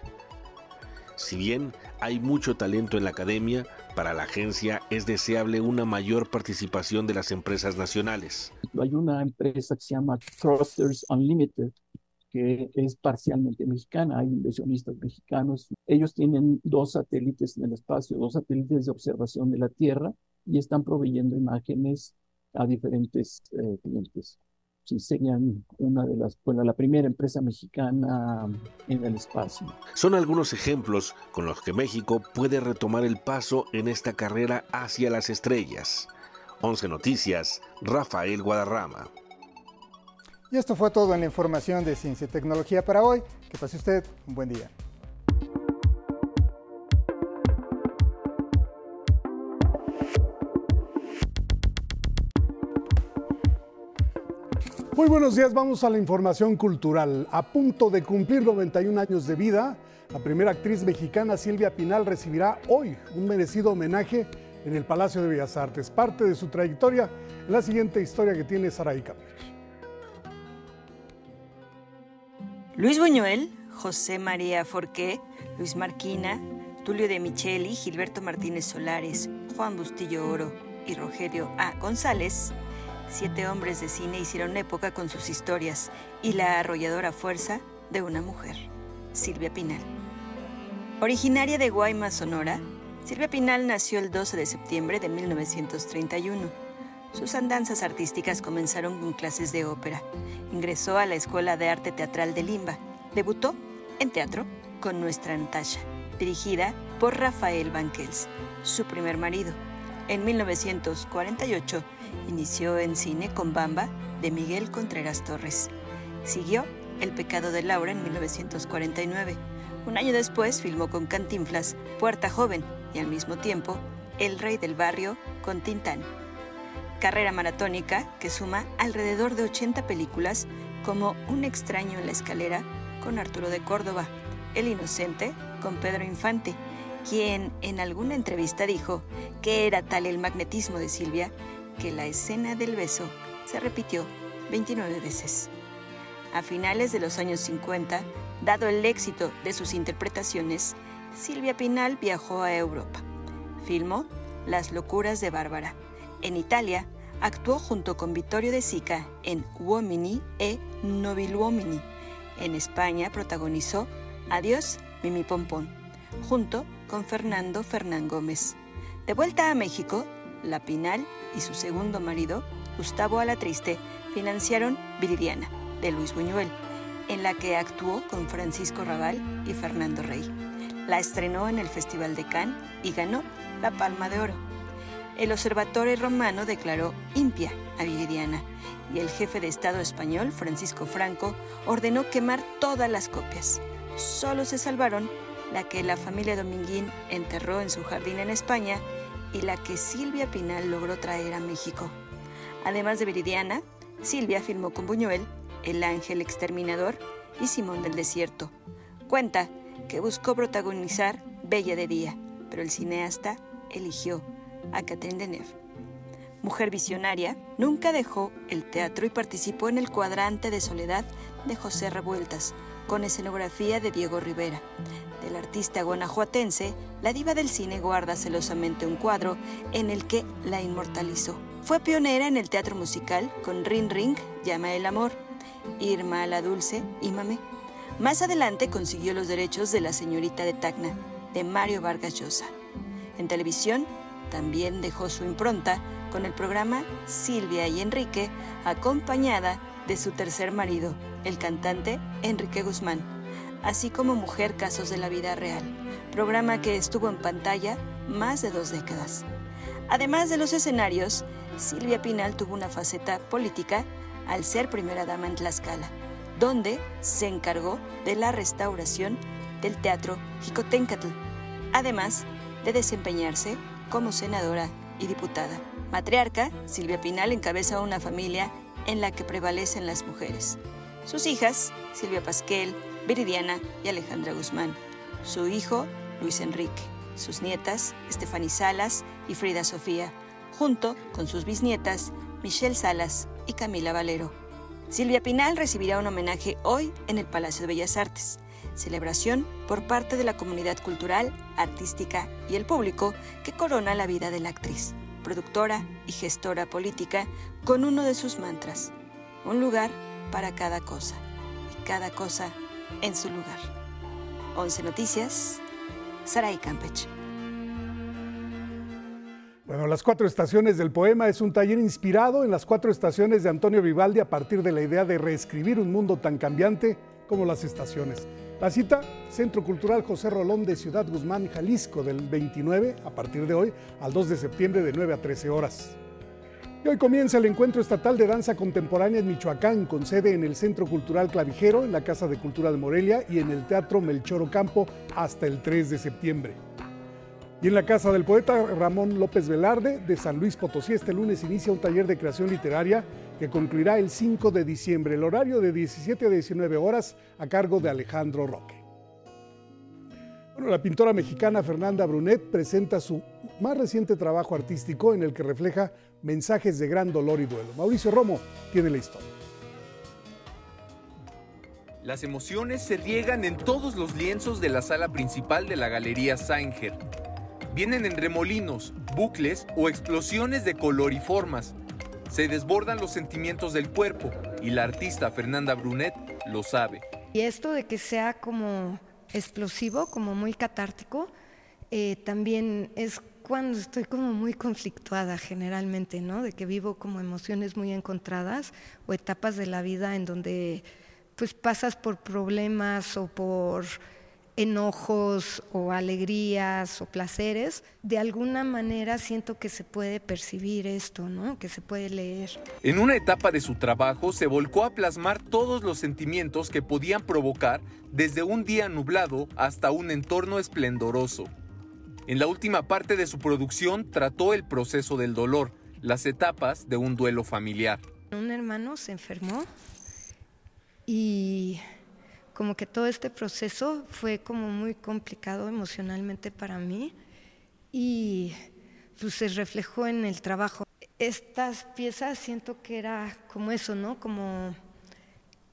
S21: Si bien hay mucho talento en la academia, para la agencia es deseable una mayor participación de las empresas nacionales.
S22: Hay una empresa que se llama Thrusters Unlimited, que es parcialmente mexicana, hay inversionistas mexicanos. Ellos tienen dos satélites en el espacio, dos satélites de observación de la Tierra y están proveyendo imágenes a diferentes eh, clientes sí serían una de las, bueno, la primera empresa mexicana en el espacio.
S21: Son algunos ejemplos con los que México puede retomar el paso en esta carrera hacia las estrellas. 11 Noticias, Rafael Guadarrama.
S20: Y esto fue todo en la información de Ciencia y Tecnología para hoy. Que pase usted un buen día.
S24: Muy buenos días, vamos a la información cultural. A punto de cumplir 91 años de vida, la primera actriz mexicana Silvia Pinal recibirá hoy un merecido homenaje en el Palacio de Bellas Artes. Parte de su trayectoria la siguiente historia que tiene Saraí Camillos.
S25: Luis Buñuel, José María Forqué, Luis Marquina, Tulio de Micheli, Gilberto Martínez Solares, Juan Bustillo Oro y Rogelio A. González Siete hombres de cine hicieron época con sus historias y la arrolladora fuerza de una mujer, Silvia Pinal. Originaria de Guaymas, Sonora, Silvia Pinal nació el 12 de septiembre de 1931. Sus andanzas artísticas comenzaron con clases de ópera. Ingresó a la Escuela de Arte Teatral de Limba. Debutó en teatro con Nuestra Natasha, dirigida por Rafael Banquels, su primer marido. En 1948 inició en cine con Bamba de Miguel Contreras Torres. Siguió El pecado de Laura en 1949. Un año después filmó con Cantinflas Puerta Joven y al mismo tiempo El Rey del Barrio con Tintán. Carrera maratónica que suma alrededor de 80 películas como Un extraño en la escalera con Arturo de Córdoba, El inocente con Pedro Infante, quien en alguna entrevista dijo que era tal el magnetismo de Silvia que la escena del beso se repitió 29 veces. A finales de los años 50, dado el éxito de sus interpretaciones, Silvia Pinal viajó a Europa. Filmó Las locuras de Bárbara. En Italia, actuó junto con Vittorio De Sica en Uomini e Nobiluomini. En España protagonizó Adiós, Mimi Pompón, junto con Fernando Fernán Gómez. De vuelta a México, La Pinal y su segundo marido, Gustavo Alatriste, financiaron Viridiana, de Luis Buñuel, en la que actuó con Francisco Raval y Fernando Rey. La estrenó en el Festival de Cannes y ganó la Palma de Oro. El Observatorio Romano declaró impia a Viridiana y el jefe de Estado español, Francisco Franco, ordenó quemar todas las copias. Solo se salvaron la que la familia Dominguín enterró en su jardín en España y la que Silvia Pinal logró traer a México. Además de Viridiana, Silvia filmó con Buñuel El Ángel Exterminador y Simón del Desierto. Cuenta que buscó protagonizar Bella de Día, pero el cineasta eligió a Catherine Deneuve. Mujer visionaria, nunca dejó el teatro y participó en el cuadrante de soledad de José Revueltas, con escenografía de Diego Rivera. Del artista guanajuatense, la diva del cine guarda celosamente un cuadro en el que la inmortalizó. Fue pionera en el teatro musical con Ring Ring, Llama el Amor, Irma la Dulce y Mamé. Más adelante consiguió los derechos de La Señorita de Tacna, de Mario Vargas Llosa. En televisión, también dejó su impronta con el programa Silvia y Enrique, acompañada de su tercer marido, el cantante Enrique Guzmán, así como Mujer Casos de la Vida Real, programa que estuvo en pantalla más de dos décadas. Además de los escenarios, Silvia Pinal tuvo una faceta política al ser primera dama en Tlaxcala, donde se encargó de la restauración del Teatro Jicotencatl, además de desempeñarse como senadora y diputada. Matriarca, Silvia Pinal encabeza una familia en la que prevalecen las mujeres. Sus hijas, Silvia Pasquel, Viridiana y Alejandra Guzmán. Su hijo, Luis Enrique. Sus nietas, Estefany Salas y Frida Sofía, junto con sus bisnietas, Michelle Salas y Camila Valero. Silvia Pinal recibirá un homenaje hoy en el Palacio de Bellas Artes, celebración por parte de la comunidad cultural, artística y el público que corona la vida de la actriz, productora y gestora política con uno de sus mantras, un lugar para cada cosa y cada cosa en su lugar. 11 Noticias, Saray Campech.
S24: Bueno, Las Cuatro Estaciones del Poema es un taller inspirado en las cuatro estaciones de Antonio Vivaldi a partir de la idea de reescribir un mundo tan cambiante como las estaciones. La cita, Centro Cultural José Rolón de Ciudad Guzmán, Jalisco, del 29, a partir de hoy, al 2 de septiembre de 9 a 13 horas. Y hoy comienza el Encuentro Estatal de Danza Contemporánea en Michoacán, con sede en el Centro Cultural Clavijero, en la Casa de Cultura de Morelia y en el Teatro Melchor Ocampo hasta el 3 de septiembre. Y en la casa del poeta Ramón López Velarde de San Luis Potosí este lunes inicia un taller de creación literaria que concluirá el 5 de diciembre, el horario de 17 a 19 horas a cargo de Alejandro Roque. Bueno, la pintora mexicana Fernanda Brunet presenta su más reciente trabajo artístico en el que refleja mensajes de gran dolor y duelo. Mauricio Romo tiene la historia.
S26: Las emociones se riegan en todos los lienzos de la sala principal de la Galería Sanger vienen en remolinos, bucles o explosiones de color y formas. Se desbordan los sentimientos del cuerpo y la artista Fernanda Brunet lo sabe.
S27: Y esto de que sea como explosivo, como muy catártico, eh, también es cuando estoy como muy conflictuada generalmente, ¿no? De que vivo como emociones muy encontradas o etapas de la vida en donde pues pasas por problemas o por enojos o alegrías o placeres, de alguna manera siento que se puede percibir esto, ¿no? Que se puede leer.
S26: En una etapa de su trabajo se volcó a plasmar todos los sentimientos que podían provocar desde un día nublado hasta un entorno esplendoroso. En la última parte de su producción trató el proceso del dolor, las etapas de un duelo familiar.
S27: Un hermano se enfermó y como que todo este proceso fue como muy complicado emocionalmente para mí y pues se reflejó en el trabajo. Estas piezas siento que era como eso, ¿no? Como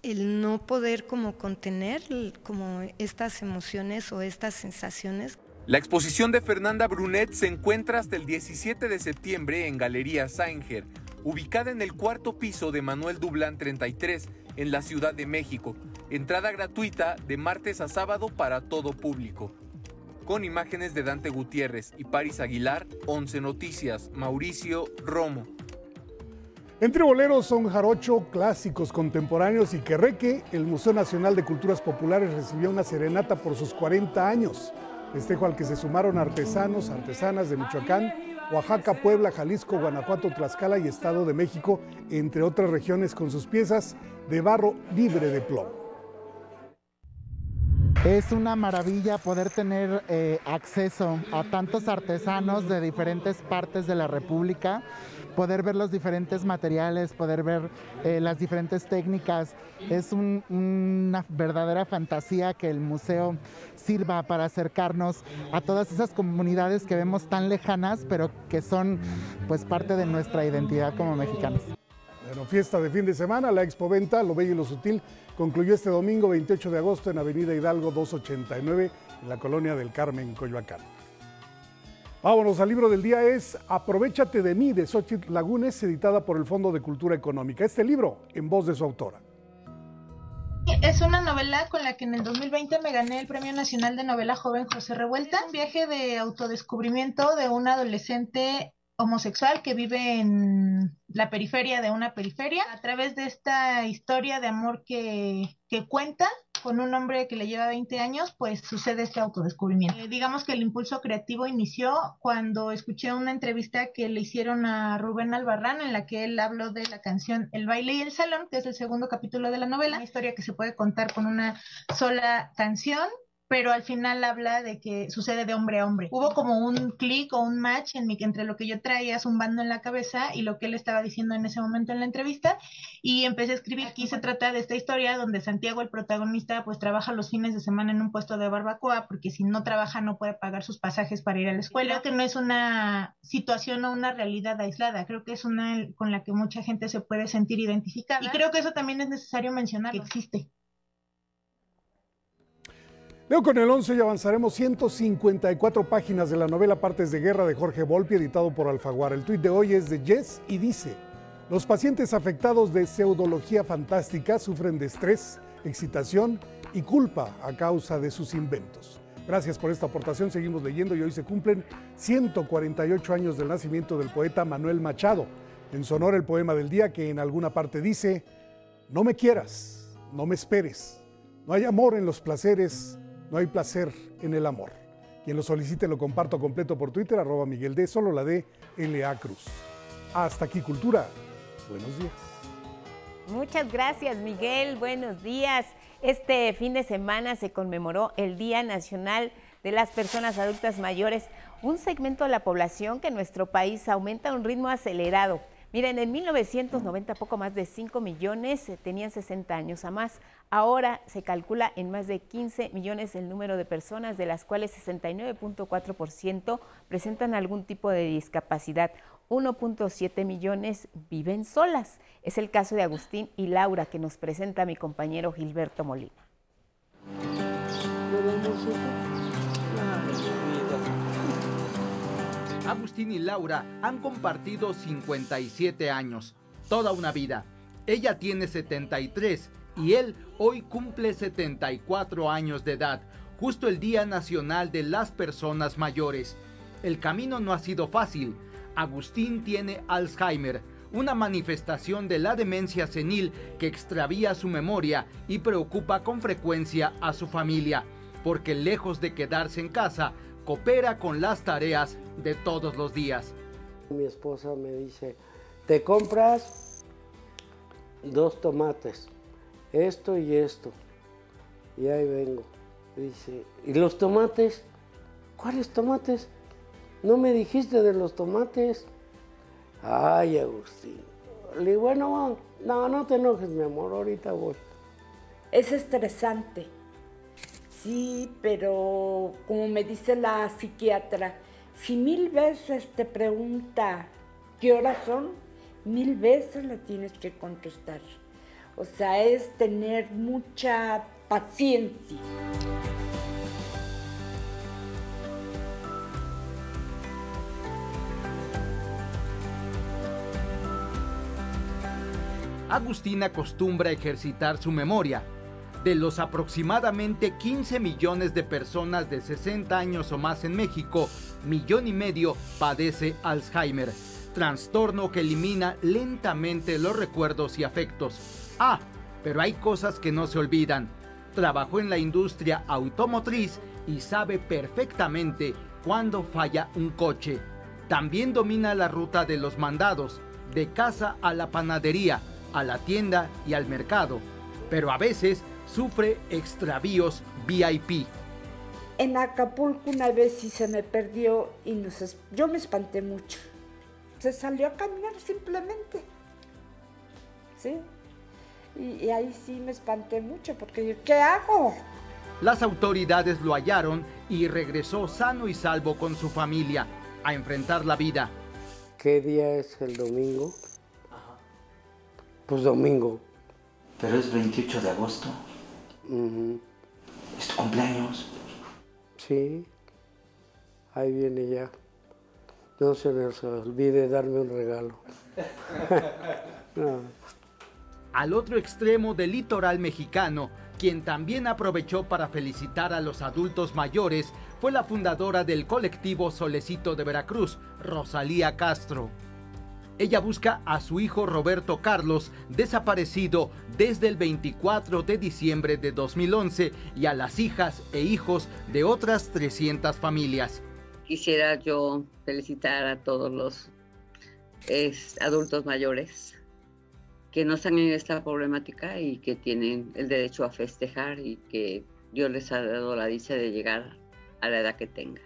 S27: el no poder como contener como estas emociones o estas sensaciones.
S26: La exposición de Fernanda Brunet se encuentra hasta el 17 de septiembre en Galería Sanger, ubicada en el cuarto piso de Manuel Dublán 33, en la Ciudad de México. Entrada gratuita de martes a sábado para todo público. Con imágenes de Dante Gutiérrez y Paris Aguilar, 11 Noticias, Mauricio Romo.
S24: Entre boleros son jarocho, clásicos contemporáneos y querreque, el Museo Nacional de Culturas Populares recibió una serenata por sus 40 años. Festejo al que se sumaron artesanos, artesanas de Michoacán, Oaxaca, Puebla, Jalisco, Guanajuato, Tlaxcala y Estado de México, entre otras regiones con sus piezas de barro libre de plomo.
S28: Es una maravilla poder tener eh, acceso a tantos artesanos de diferentes partes de la República poder ver los diferentes materiales, poder ver eh, las diferentes técnicas. Es una verdadera fantasía que el museo sirva para acercarnos a todas esas comunidades que vemos tan lejanas, pero que son pues parte de nuestra identidad como mexicanos.
S24: Bueno, fiesta de fin de semana, la Expo Venta, Lo Bello y Lo Sutil, concluyó este domingo 28 de agosto en Avenida Hidalgo 289, en la colonia del Carmen, Coyoacán. Vámonos al libro del día es Aprovechate de mí de Xochitl Lagunes, editada por el Fondo de Cultura Económica. Este libro en voz de su autora.
S29: Es una novela con la que en el 2020 me gané el Premio Nacional de Novela Joven José Revuelta, un viaje de autodescubrimiento de un adolescente homosexual que vive en la periferia de una periferia. A través de esta historia de amor que, que cuenta, con un hombre que le lleva 20 años, pues sucede este autodescubrimiento. Eh, digamos que el impulso creativo inició cuando escuché una entrevista que le hicieron a Rubén Albarrán en la que él habló de la canción El baile y el salón, que es el segundo capítulo de la novela, una historia que se puede contar con una sola canción pero al final habla de que sucede de hombre a hombre. Hubo como un clic o un match en mi, entre lo que yo traía zumbando en la cabeza y lo que él estaba diciendo en ese momento en la entrevista y empecé a escribir. Aquí se trata de esta historia donde Santiago, el protagonista, pues trabaja los fines de semana en un puesto de barbacoa porque si no trabaja no puede pagar sus pasajes para ir a la escuela. Creo que no es una situación o una realidad aislada, creo que es una con la que mucha gente se puede sentir identificada y creo que eso también es necesario mencionar que existe.
S24: Leo con el 11 y avanzaremos 154 páginas de la novela Partes de Guerra de Jorge Volpi, editado por Alfaguara. El tuit de hoy es de Jess y dice, los pacientes afectados de pseudología fantástica sufren de estrés, excitación y culpa a causa de sus inventos. Gracias por esta aportación, seguimos leyendo y hoy se cumplen 148 años del nacimiento del poeta Manuel Machado. En su honor el poema del día que en alguna parte dice, no me quieras, no me esperes, no hay amor en los placeres no hay placer en el amor. Quien lo solicite lo comparto completo por Twitter, arroba Miguel D, solo la D, LA Cruz. Hasta aquí, Cultura. Buenos días.
S4: Muchas gracias, Miguel. Buenos días. Este fin de semana se conmemoró el Día Nacional de las Personas Adultas Mayores, un segmento de la población que en nuestro país aumenta a un ritmo acelerado. Miren, en 1990 poco más de 5 millones eh, tenían 60 años a más. Ahora se calcula en más de 15 millones el número de personas, de las cuales 69.4% presentan algún tipo de discapacidad. 1.7 millones viven solas. Es el caso de Agustín y Laura que nos presenta mi compañero Gilberto Molina.
S30: Agustín y Laura han compartido 57 años, toda una vida. Ella tiene 73 y él hoy cumple 74 años de edad. justo el Día Nacional de las Personas Mayores. El camino no ha sido fácil. Agustín tiene Alzheimer, una manifestación de la demencia senil que extravía su memoria y preocupa con frecuencia a su familia, porque lejos de quedarse en casa, coopera con las tareas de todos los días.
S31: Mi esposa me dice, te compras dos tomates, esto y esto, y ahí vengo. Dice, ¿y los tomates? ¿Cuáles tomates? No me dijiste de los tomates. Ay, Agustín. Le digo, bueno, no, no te enojes, mi amor, ahorita voy.
S32: Es estresante. Sí, pero como me dice la psiquiatra, si mil veces te pregunta qué horas son, mil veces le tienes que contestar. O sea, es tener mucha paciencia.
S30: Agustín acostumbra ejercitar su memoria. De los aproximadamente 15 millones de personas de 60 años o más en México, millón y medio padece Alzheimer, trastorno que elimina lentamente los recuerdos y afectos. Ah, pero hay cosas que no se olvidan. Trabajó en la industria automotriz y sabe perfectamente cuándo falla un coche. También domina la ruta de los mandados, de casa a la panadería, a la tienda y al mercado, pero a veces sufre extravíos VIP.
S32: En Acapulco una vez sí se me perdió y nos yo me espanté mucho. Se salió a caminar simplemente. ¿Sí? Y, y ahí sí me espanté mucho porque yo, ¿qué hago?
S30: Las autoridades lo hallaron y regresó sano y salvo con su familia a enfrentar la vida.
S31: ¿Qué día es el domingo? Pues domingo.
S33: Pero es 28 de agosto.
S31: Ujú.
S33: Es tu cumpleaños.
S31: Sí, ahí viene ya. No se les olvide darme un regalo. No.
S30: Al otro extremo del litoral mexicano, quien también aprovechó para felicitar a los adultos mayores, fue la fundadora del colectivo Solecito de Veracruz, Rosalía Castro. Ella busca a su hijo Roberto Carlos, desaparecido desde el 24 de diciembre de 2011, y a las hijas e hijos de otras 300 familias.
S34: Quisiera yo felicitar a todos los adultos mayores que no están en esta problemática y que tienen el derecho a festejar y que Dios les ha dado la dicha de llegar a la edad que tengan.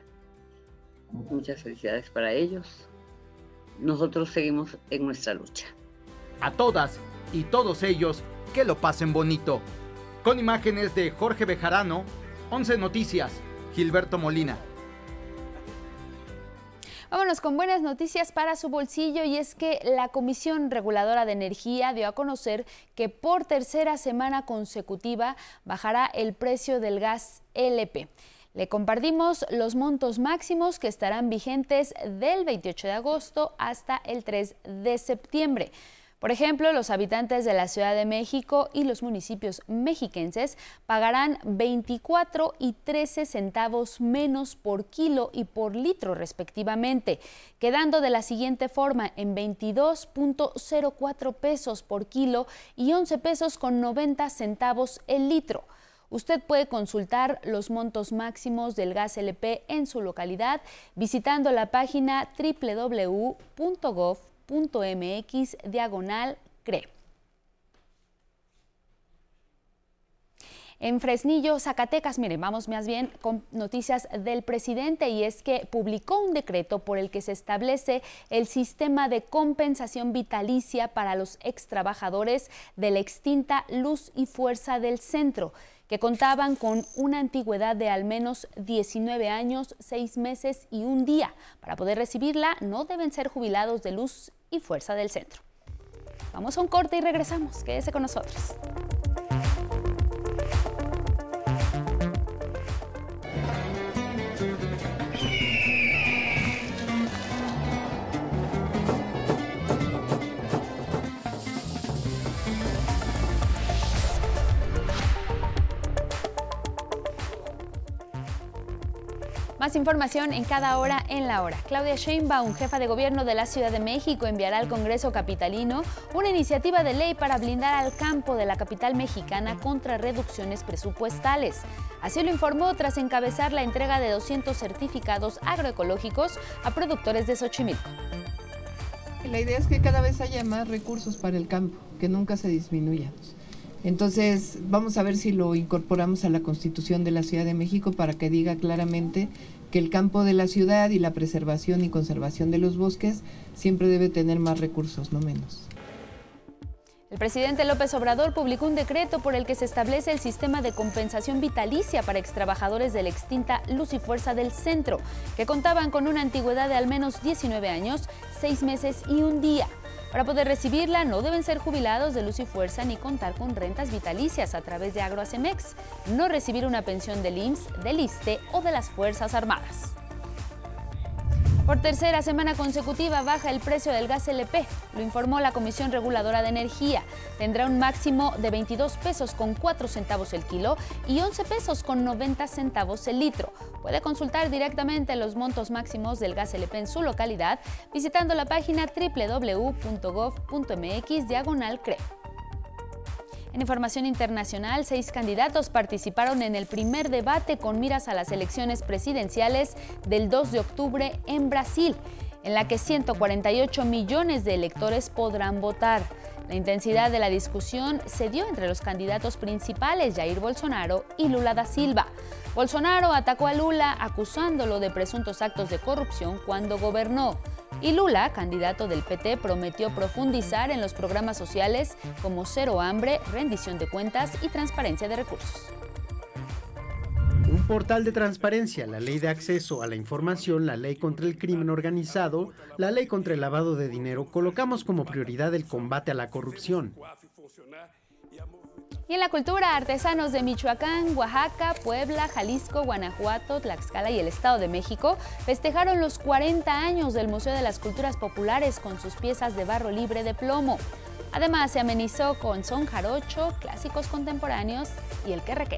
S34: Muchas felicidades para ellos. Nosotros seguimos en nuestra lucha.
S30: A todas y todos ellos, que lo pasen bonito. Con imágenes de Jorge Bejarano, 11 Noticias, Gilberto Molina.
S5: Vámonos con buenas noticias para su bolsillo y es que la Comisión Reguladora de Energía dio a conocer que por tercera semana consecutiva bajará el precio del gas LP. Le compartimos los montos máximos que estarán vigentes del 28 de agosto hasta el 3 de septiembre. Por ejemplo, los habitantes de la Ciudad de México y los municipios mexiquenses pagarán 24 y 13 centavos menos por kilo y por litro respectivamente, quedando de la siguiente forma en 22.04 pesos por kilo y 11 pesos con 90 centavos el litro. Usted puede consultar los montos máximos del gas LP en su localidad visitando la página www.gov.mx diagonal CRE. En Fresnillo, Zacatecas, miren, vamos más bien con noticias del presidente y es que publicó un decreto por el que se establece el sistema de compensación vitalicia para los extrabajadores de la extinta Luz y Fuerza del Centro que contaban con una antigüedad de al menos 19 años, 6 meses y un día. Para poder recibirla no deben ser jubilados de luz y fuerza del centro. Vamos a un corte y regresamos. Quédese con nosotros. Más información en cada hora en la hora. Claudia Sheinbaum, jefa de gobierno de la Ciudad de México, enviará al Congreso Capitalino una iniciativa de ley para blindar al campo de la capital mexicana contra reducciones presupuestales. Así lo informó tras encabezar la entrega de 200 certificados agroecológicos a productores de Xochimilco.
S35: La idea es que cada vez haya más recursos para el campo, que nunca se disminuyan. Entonces, vamos a ver si lo incorporamos a la Constitución de la Ciudad de México para que diga claramente que el campo de la ciudad y la preservación y conservación de los bosques siempre debe tener más recursos, no menos.
S5: El presidente López Obrador publicó un decreto por el que se establece el sistema de compensación vitalicia para extrabajadores de la extinta Luz y Fuerza del Centro, que contaban con una antigüedad de al menos 19 años, 6 meses y un día. Para poder recibirla no deben ser jubilados de luz y fuerza ni contar con rentas vitalicias a través de Agroacemex, no recibir una pensión del IMSS, del ISTE o de las Fuerzas Armadas. Por tercera semana consecutiva baja el precio del gas LP, lo informó la Comisión Reguladora de Energía. Tendrá un máximo de 22 pesos con 4 centavos el kilo y 11 pesos con 90 centavos el litro. Puede consultar directamente los montos máximos del gas LP en su localidad visitando la página www.gov.mx diagonal CRE. En información internacional, seis candidatos participaron en el primer debate con miras a las elecciones presidenciales del 2 de octubre en Brasil, en la que 148 millones de electores podrán votar. La intensidad de la discusión se dio entre los candidatos principales, Jair Bolsonaro y Lula da Silva. Bolsonaro atacó a Lula acusándolo de presuntos actos de corrupción cuando gobernó. Y Lula, candidato del PT, prometió profundizar en los programas sociales como cero hambre, rendición de cuentas y transparencia de recursos.
S36: Un portal de transparencia, la ley de acceso a la información, la ley contra el crimen organizado, la ley contra el lavado de dinero, colocamos como prioridad el combate a la corrupción.
S5: Y en la cultura, artesanos de Michoacán, Oaxaca, Puebla, Jalisco, Guanajuato, Tlaxcala y el Estado de México festejaron los 40 años del Museo de las Culturas Populares con sus piezas de barro libre de plomo. Además, se amenizó con son jarocho, clásicos contemporáneos y el querreque.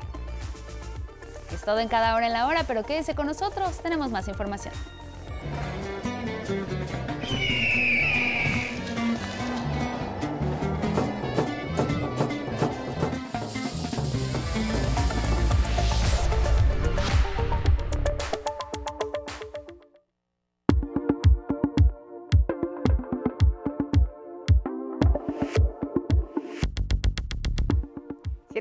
S5: Es todo en cada hora en la hora, pero quédese con nosotros, tenemos más información.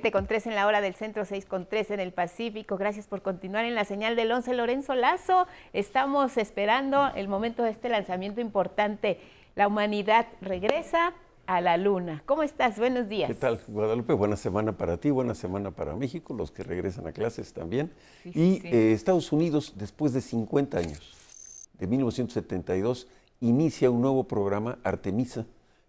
S5: 7 con 3 en la hora del centro, 6 con 3 en el Pacífico. Gracias por continuar en la señal del 11 Lorenzo Lazo. Estamos esperando el momento de este lanzamiento importante. La humanidad regresa a la luna. ¿Cómo estás? Buenos días.
S37: ¿Qué tal, Guadalupe? Buena semana para ti, buena semana para México, los que regresan a clases también. y eh, Estados Unidos, después de 50 años, de 1972, inicia un nuevo programa, Artemisa,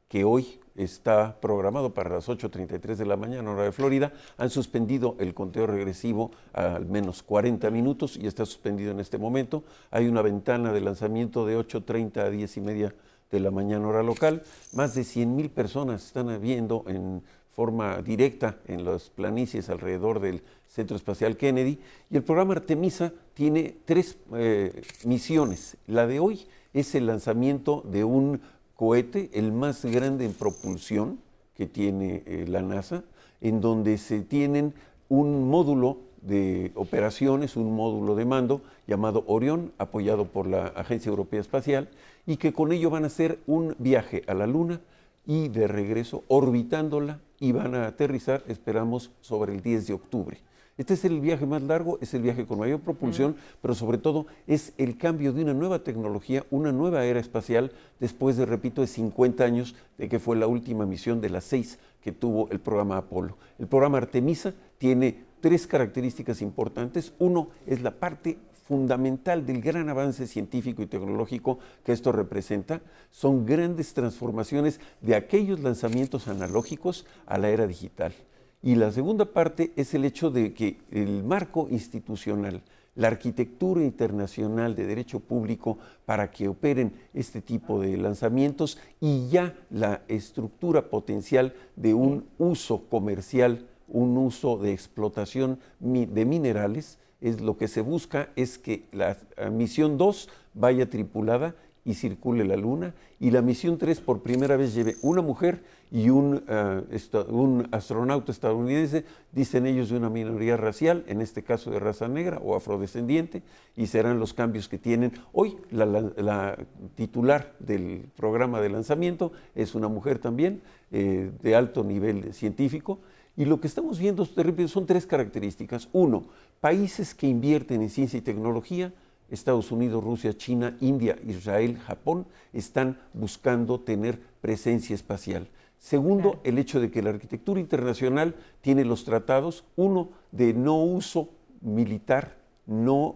S37: que hoy está programado para las 8.33 de la mañana, hora de Florida. Han suspendido el conteo regresivo a al menos 40 minutos y está suspendido en este momento. Hay una ventana de lanzamiento de 8.30 a 10 y media de la mañana, hora local. Más de 100 mil personas están viendo en forma directa en las planicies alrededor del Centro Espacial Kennedy. Y el programa Artemisa tiene tres eh, misiones. La de hoy es el lanzamiento de un cohete, el más grande en propulsión que tiene eh, la NASA, en donde se tienen un módulo de operaciones, un módulo de mando llamado Orión, apoyado por la Agencia Europea Espacial, y que con ello van a hacer un viaje a la Luna y de regreso orbitándola y van a aterrizar, esperamos, sobre el 10 de octubre. Este es el viaje más largo, es el viaje con mayor propulsión, pero sobre todo es el cambio de una nueva tecnología, una nueva era espacial, después de, repito, de 50 años de que fue la última misión de las seis que tuvo el programa Apolo. El programa Artemisa tiene tres características importantes. Uno es la parte fundamental del gran avance científico y tecnológico que esto representa. Son grandes transformaciones de aquellos lanzamientos analógicos a la era digital. Y la segunda parte es el hecho de que el marco institucional, la arquitectura internacional de derecho público para que operen este tipo de lanzamientos y ya la estructura potencial de un uso comercial, un uso de explotación de minerales, es lo que se busca es que la misión 2 vaya tripulada y circule la Luna, y la misión 3 por primera vez lleve una mujer y un, uh, un, astronauta estadounidense, dicen ellos de una minoría racial, en este caso de raza negra o afrodescendiente, y serán los cambios que tienen. Hoy la, la, la titular del programa de lanzamiento es una mujer también, eh, de alto nivel científico, y lo que estamos viendo son tres características. Uno, países que invierten en ciencia y tecnología, Estados Unidos, Rusia, China, India, Israel, Japón, están buscando tener presencia espacial. Segundo, el hecho de que la arquitectura internacional tiene los tratados, uno de no uso militar, no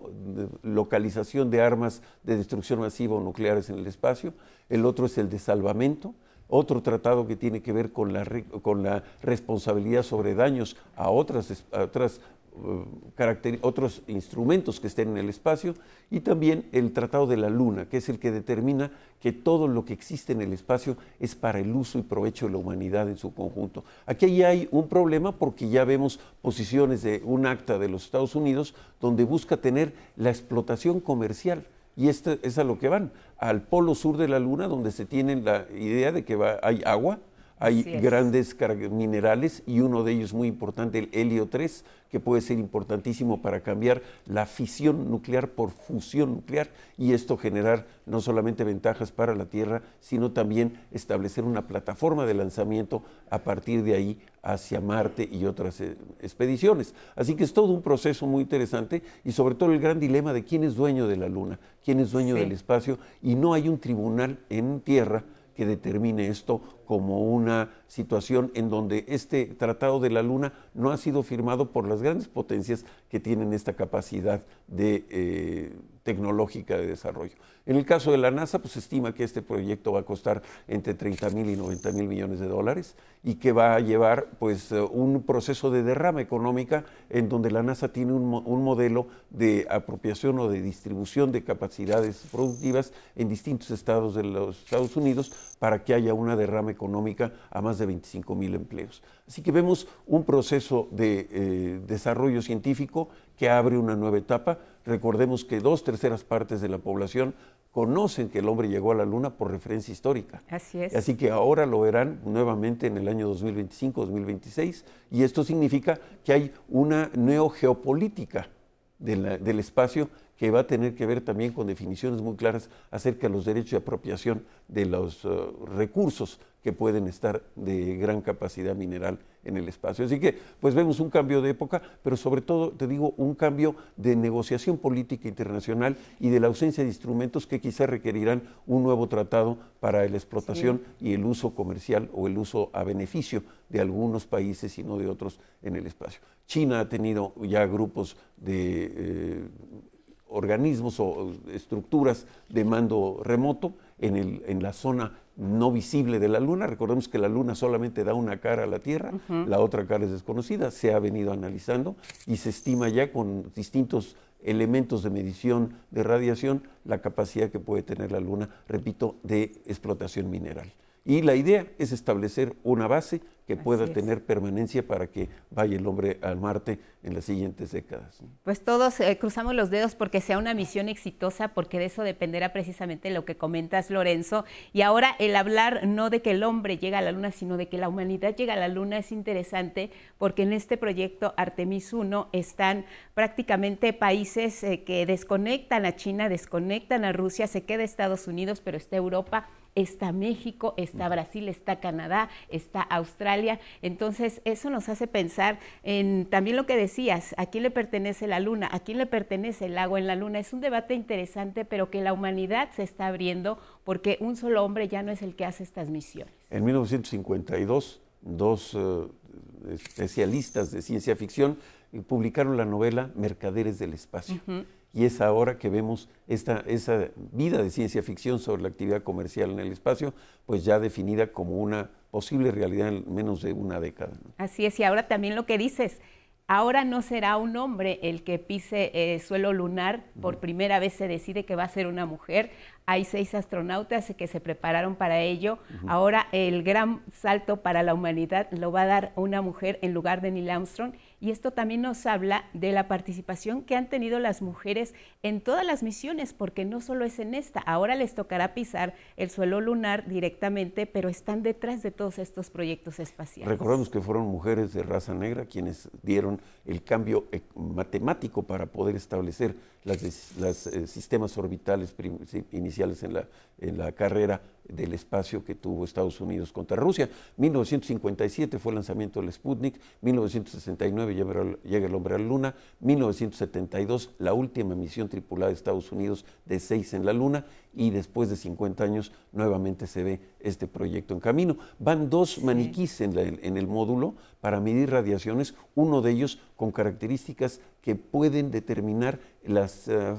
S37: localización de armas de destrucción masiva o nucleares en el espacio, el otro es el de salvamento, otro tratado que tiene que ver con la, con la responsabilidad sobre daños a otras, a otras otros instrumentos que estén en el espacio y también el Tratado de la Luna, que es el que determina que todo lo que existe en el espacio es para el uso y provecho de la humanidad en su conjunto. Aquí ya hay un problema porque ya vemos posiciones de un acta de los Estados Unidos donde busca tener la explotación comercial. Y esto es a lo que van, al polo sur de la Luna, donde se tiene la idea de que hay agua, hay grandes minerales y uno de ellos muy importante, el helio 3, que puede ser importantísimo para cambiar la fisión nuclear por fusión nuclear y esto generar no solamente ventajas para la Tierra, sino también establecer una plataforma de lanzamiento a partir de ahí hacia Marte y otras eh, expediciones. Así que es todo un proceso muy interesante y sobre todo el gran dilema de quién es dueño de la Luna, quién es dueño del espacio y no hay un tribunal en Tierra que determine esto como una situación en donde este Tratado de la Luna no ha sido firmado por las grandes potencias que tienen esta capacidad eh, tecnológica de desarrollo. En el caso de la NASA, pues estima que este proyecto va a costar entre 30 mil y 90 mil millones de dólares y que va a llevar pues eh, un proceso de derrama económica en donde la NASA tiene un, modelo de apropiación o de distribución de capacidades productivas en distintos estados de los Estados Unidos para que haya una derrama económica a más de 25 mil empleos. Así que vemos un proceso de eh, desarrollo científico que abre una nueva etapa. Recordemos que dos terceras partes de la población conocen que el hombre llegó a la Luna por referencia histórica.
S4: Así es.
S37: Así que ahora lo verán nuevamente en el año 2025-2026 y esto significa que hay una neogeopolítica del espacio que va a tener que ver también con definiciones muy claras acerca de los derechos de apropiación de los uh, recursos que pueden estar de gran capacidad mineral en el espacio. Así que, pues vemos un cambio de época, pero sobre todo, te digo, un cambio de negociación política internacional y de la ausencia de instrumentos que quizás requerirán un nuevo tratado para la explotación y el uso comercial o el uso a beneficio de algunos países y no de otros en el espacio. China ha tenido ya grupos de eh, organismos o estructuras de mando remoto en, el, en, la zona no visible de la Luna. Recordemos que la Luna solamente da una cara a la Tierra, la otra cara es desconocida, se ha venido analizando y se estima ya con distintos elementos de medición de radiación la capacidad que puede tener la Luna, repito, de explotación mineral. Y la idea es establecer una base que pueda tener permanencia para que vaya el hombre al Marte en las siguientes décadas.
S4: Pues todos eh, cruzamos los dedos porque sea una misión exitosa, porque de eso dependerá precisamente lo que comentas, Lorenzo. Y ahora el hablar no de que el hombre llega a la Luna, sino de que la humanidad llega a la Luna es interesante, porque en este proyecto Artemis 1 están prácticamente países eh, que desconectan a China, desconectan a Rusia, se queda Estados Unidos, pero está Europa está México, está Brasil, está Canadá, está Australia. Entonces, eso nos hace pensar en también lo que decías, a quién le pertenece la luna, a quién le pertenece el agua en la luna. Es un debate interesante, pero que la humanidad se está abriendo porque un solo hombre ya no es el que hace estas misiones.
S37: En 1952, dos eh, especialistas de ciencia ficción publicaron la novela Mercaderes del Espacio y es ahora que vemos esta, esa vida de ciencia ficción sobre la actividad comercial en el espacio, pues ya definida como una posible realidad en menos de una década.
S4: Así es, y ahora también lo que dices, ahora no será un hombre el que pise eh, suelo lunar, por primera vez se decide que va a ser una mujer, hay seis astronautas que se prepararon para ello, ahora el gran salto para la humanidad lo va a dar una mujer en lugar de Neil Armstrong y esto también nos habla de la participación que han tenido las mujeres en todas las misiones, porque no solo es en esta, ahora les tocará pisar el suelo lunar directamente, pero están detrás de todos estos proyectos espaciales.
S37: Recordemos que fueron mujeres de raza negra quienes dieron el cambio eh, matemático para poder establecer los eh, sistemas orbitales iniciales en la, en la carrera del espacio que tuvo Estados Unidos contra Rusia. 1957 fue el lanzamiento del Sputnik, 1969 llega el hombre a la Luna, 1972 la última misión tripulada de Estados Unidos de seis en la Luna y después de 50 años nuevamente se ve este proyecto en camino. Van dos maniquís en, en, el módulo para medir radiaciones, uno de ellos con características que pueden determinar la eh,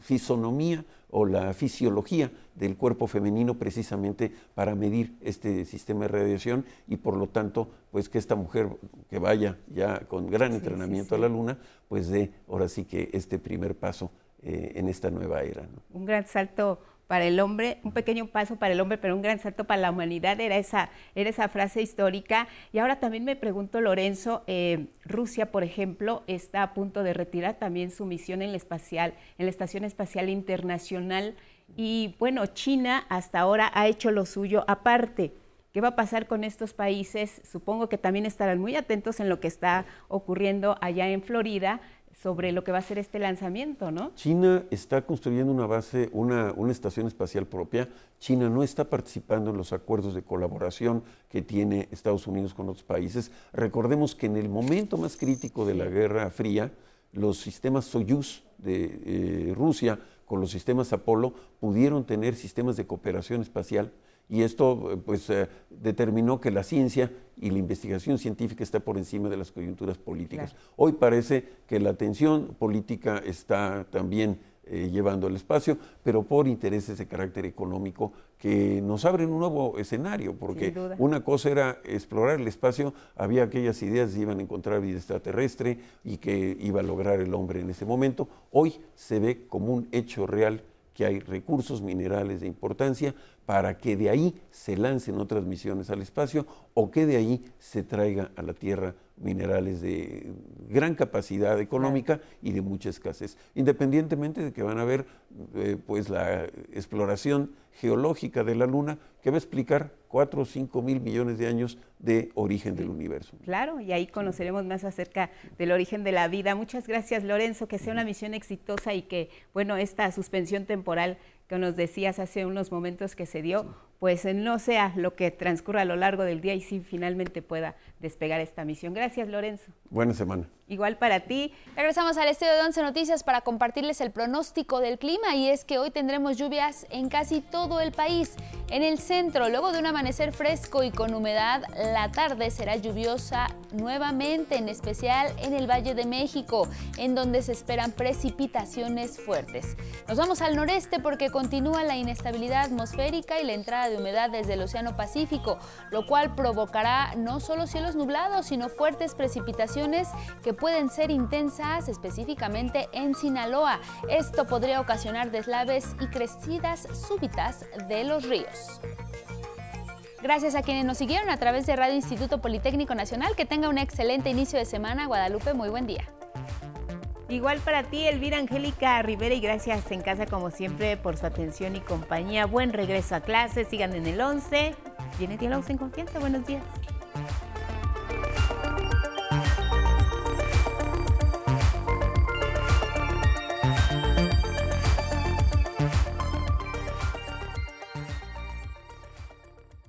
S37: fisonomía o la fisiología del cuerpo femenino precisamente para medir este sistema de radiación y por lo tanto pues que esta mujer que vaya ya con gran entrenamiento a la luna pues dé ahora sí que este primer paso eh, en esta nueva era.
S4: Un gran salto para el hombre, un pequeño paso para el hombre, pero un gran salto para la humanidad, era esa, era esa frase histórica. Y ahora también me pregunto, Lorenzo, eh, Rusia, por ejemplo, está a punto de retirar también su misión en la, espacial, en la Estación Espacial Internacional. Y bueno, China hasta ahora ha hecho lo suyo aparte. ¿Qué va a pasar con estos países? Supongo que también estarán muy atentos en lo que está ocurriendo allá en Florida, sobre lo que va a ser este lanzamiento, ¿no?
S37: China está construyendo una base, una, una, estación espacial propia. China no está participando en los acuerdos de colaboración que tiene Estados Unidos con otros países. Recordemos que en el momento más crítico de la Guerra Fría, los sistemas Soyuz de eh, Rusia con los sistemas Apolo pudieron tener sistemas de cooperación espacial y esto eh, pues eh, determinó que la ciencia y la investigación científica está por encima de las coyunturas políticas. Hoy parece que la atención política está también eh, llevando al espacio, pero por intereses de carácter económico que nos abren un nuevo escenario, porque una cosa era explorar el espacio, había aquellas ideas de iban a encontrar vida extraterrestre y que iba a lograr el hombre en ese momento. Hoy se ve como un hecho real que hay recursos minerales de importancia para que de ahí se lancen otras misiones al espacio o que de ahí se traiga a la Tierra minerales de gran capacidad económica y de mucha escasez, independientemente de que van a haber eh, pues la exploración geológica de la Luna que va a explicar 4 o 5 mil millones de años de origen del universo.
S4: Claro, y ahí conoceremos más acerca del origen de la vida. Muchas gracias, Lorenzo, que sea una misión exitosa y que, bueno, esta suspensión temporal que nos decías hace unos momentos que se dio, pues eh, no sea lo que transcurra a lo largo del día y si finalmente pueda despegar esta misión. Gracias, Lorenzo.
S37: Buena semana.
S4: Igual para ti.
S5: Regresamos al estudio de Once Noticias para compartirles el pronóstico del clima y es que hoy tendremos lluvias en casi todo el país. En el centro, luego de un amanecer fresco y con humedad, la tarde será lluviosa nuevamente, en especial en el Valle de México, en donde se esperan precipitaciones fuertes. Nos vamos al noreste porque continúa la inestabilidad atmosférica y la entrada de humedad desde el Océano Pacífico, lo cual provocará no solo cielos nublados, sino fuertes precipitaciones que pueden ser intensas específicamente en Sinaloa. Esto podría ocasionar deslaves y crecidas súbitas de los ríos. Gracias a quienes nos siguieron a través de Radio Instituto Politécnico Nacional. Que tenga un excelente inicio de semana. Guadalupe, muy buen día.
S4: Igual para ti, Elvira Angélica Rivera, y gracias en casa como siempre por su atención y compañía. Buen regreso a clase, sigan en el 11. Viene el 11 en confianza, buenos días.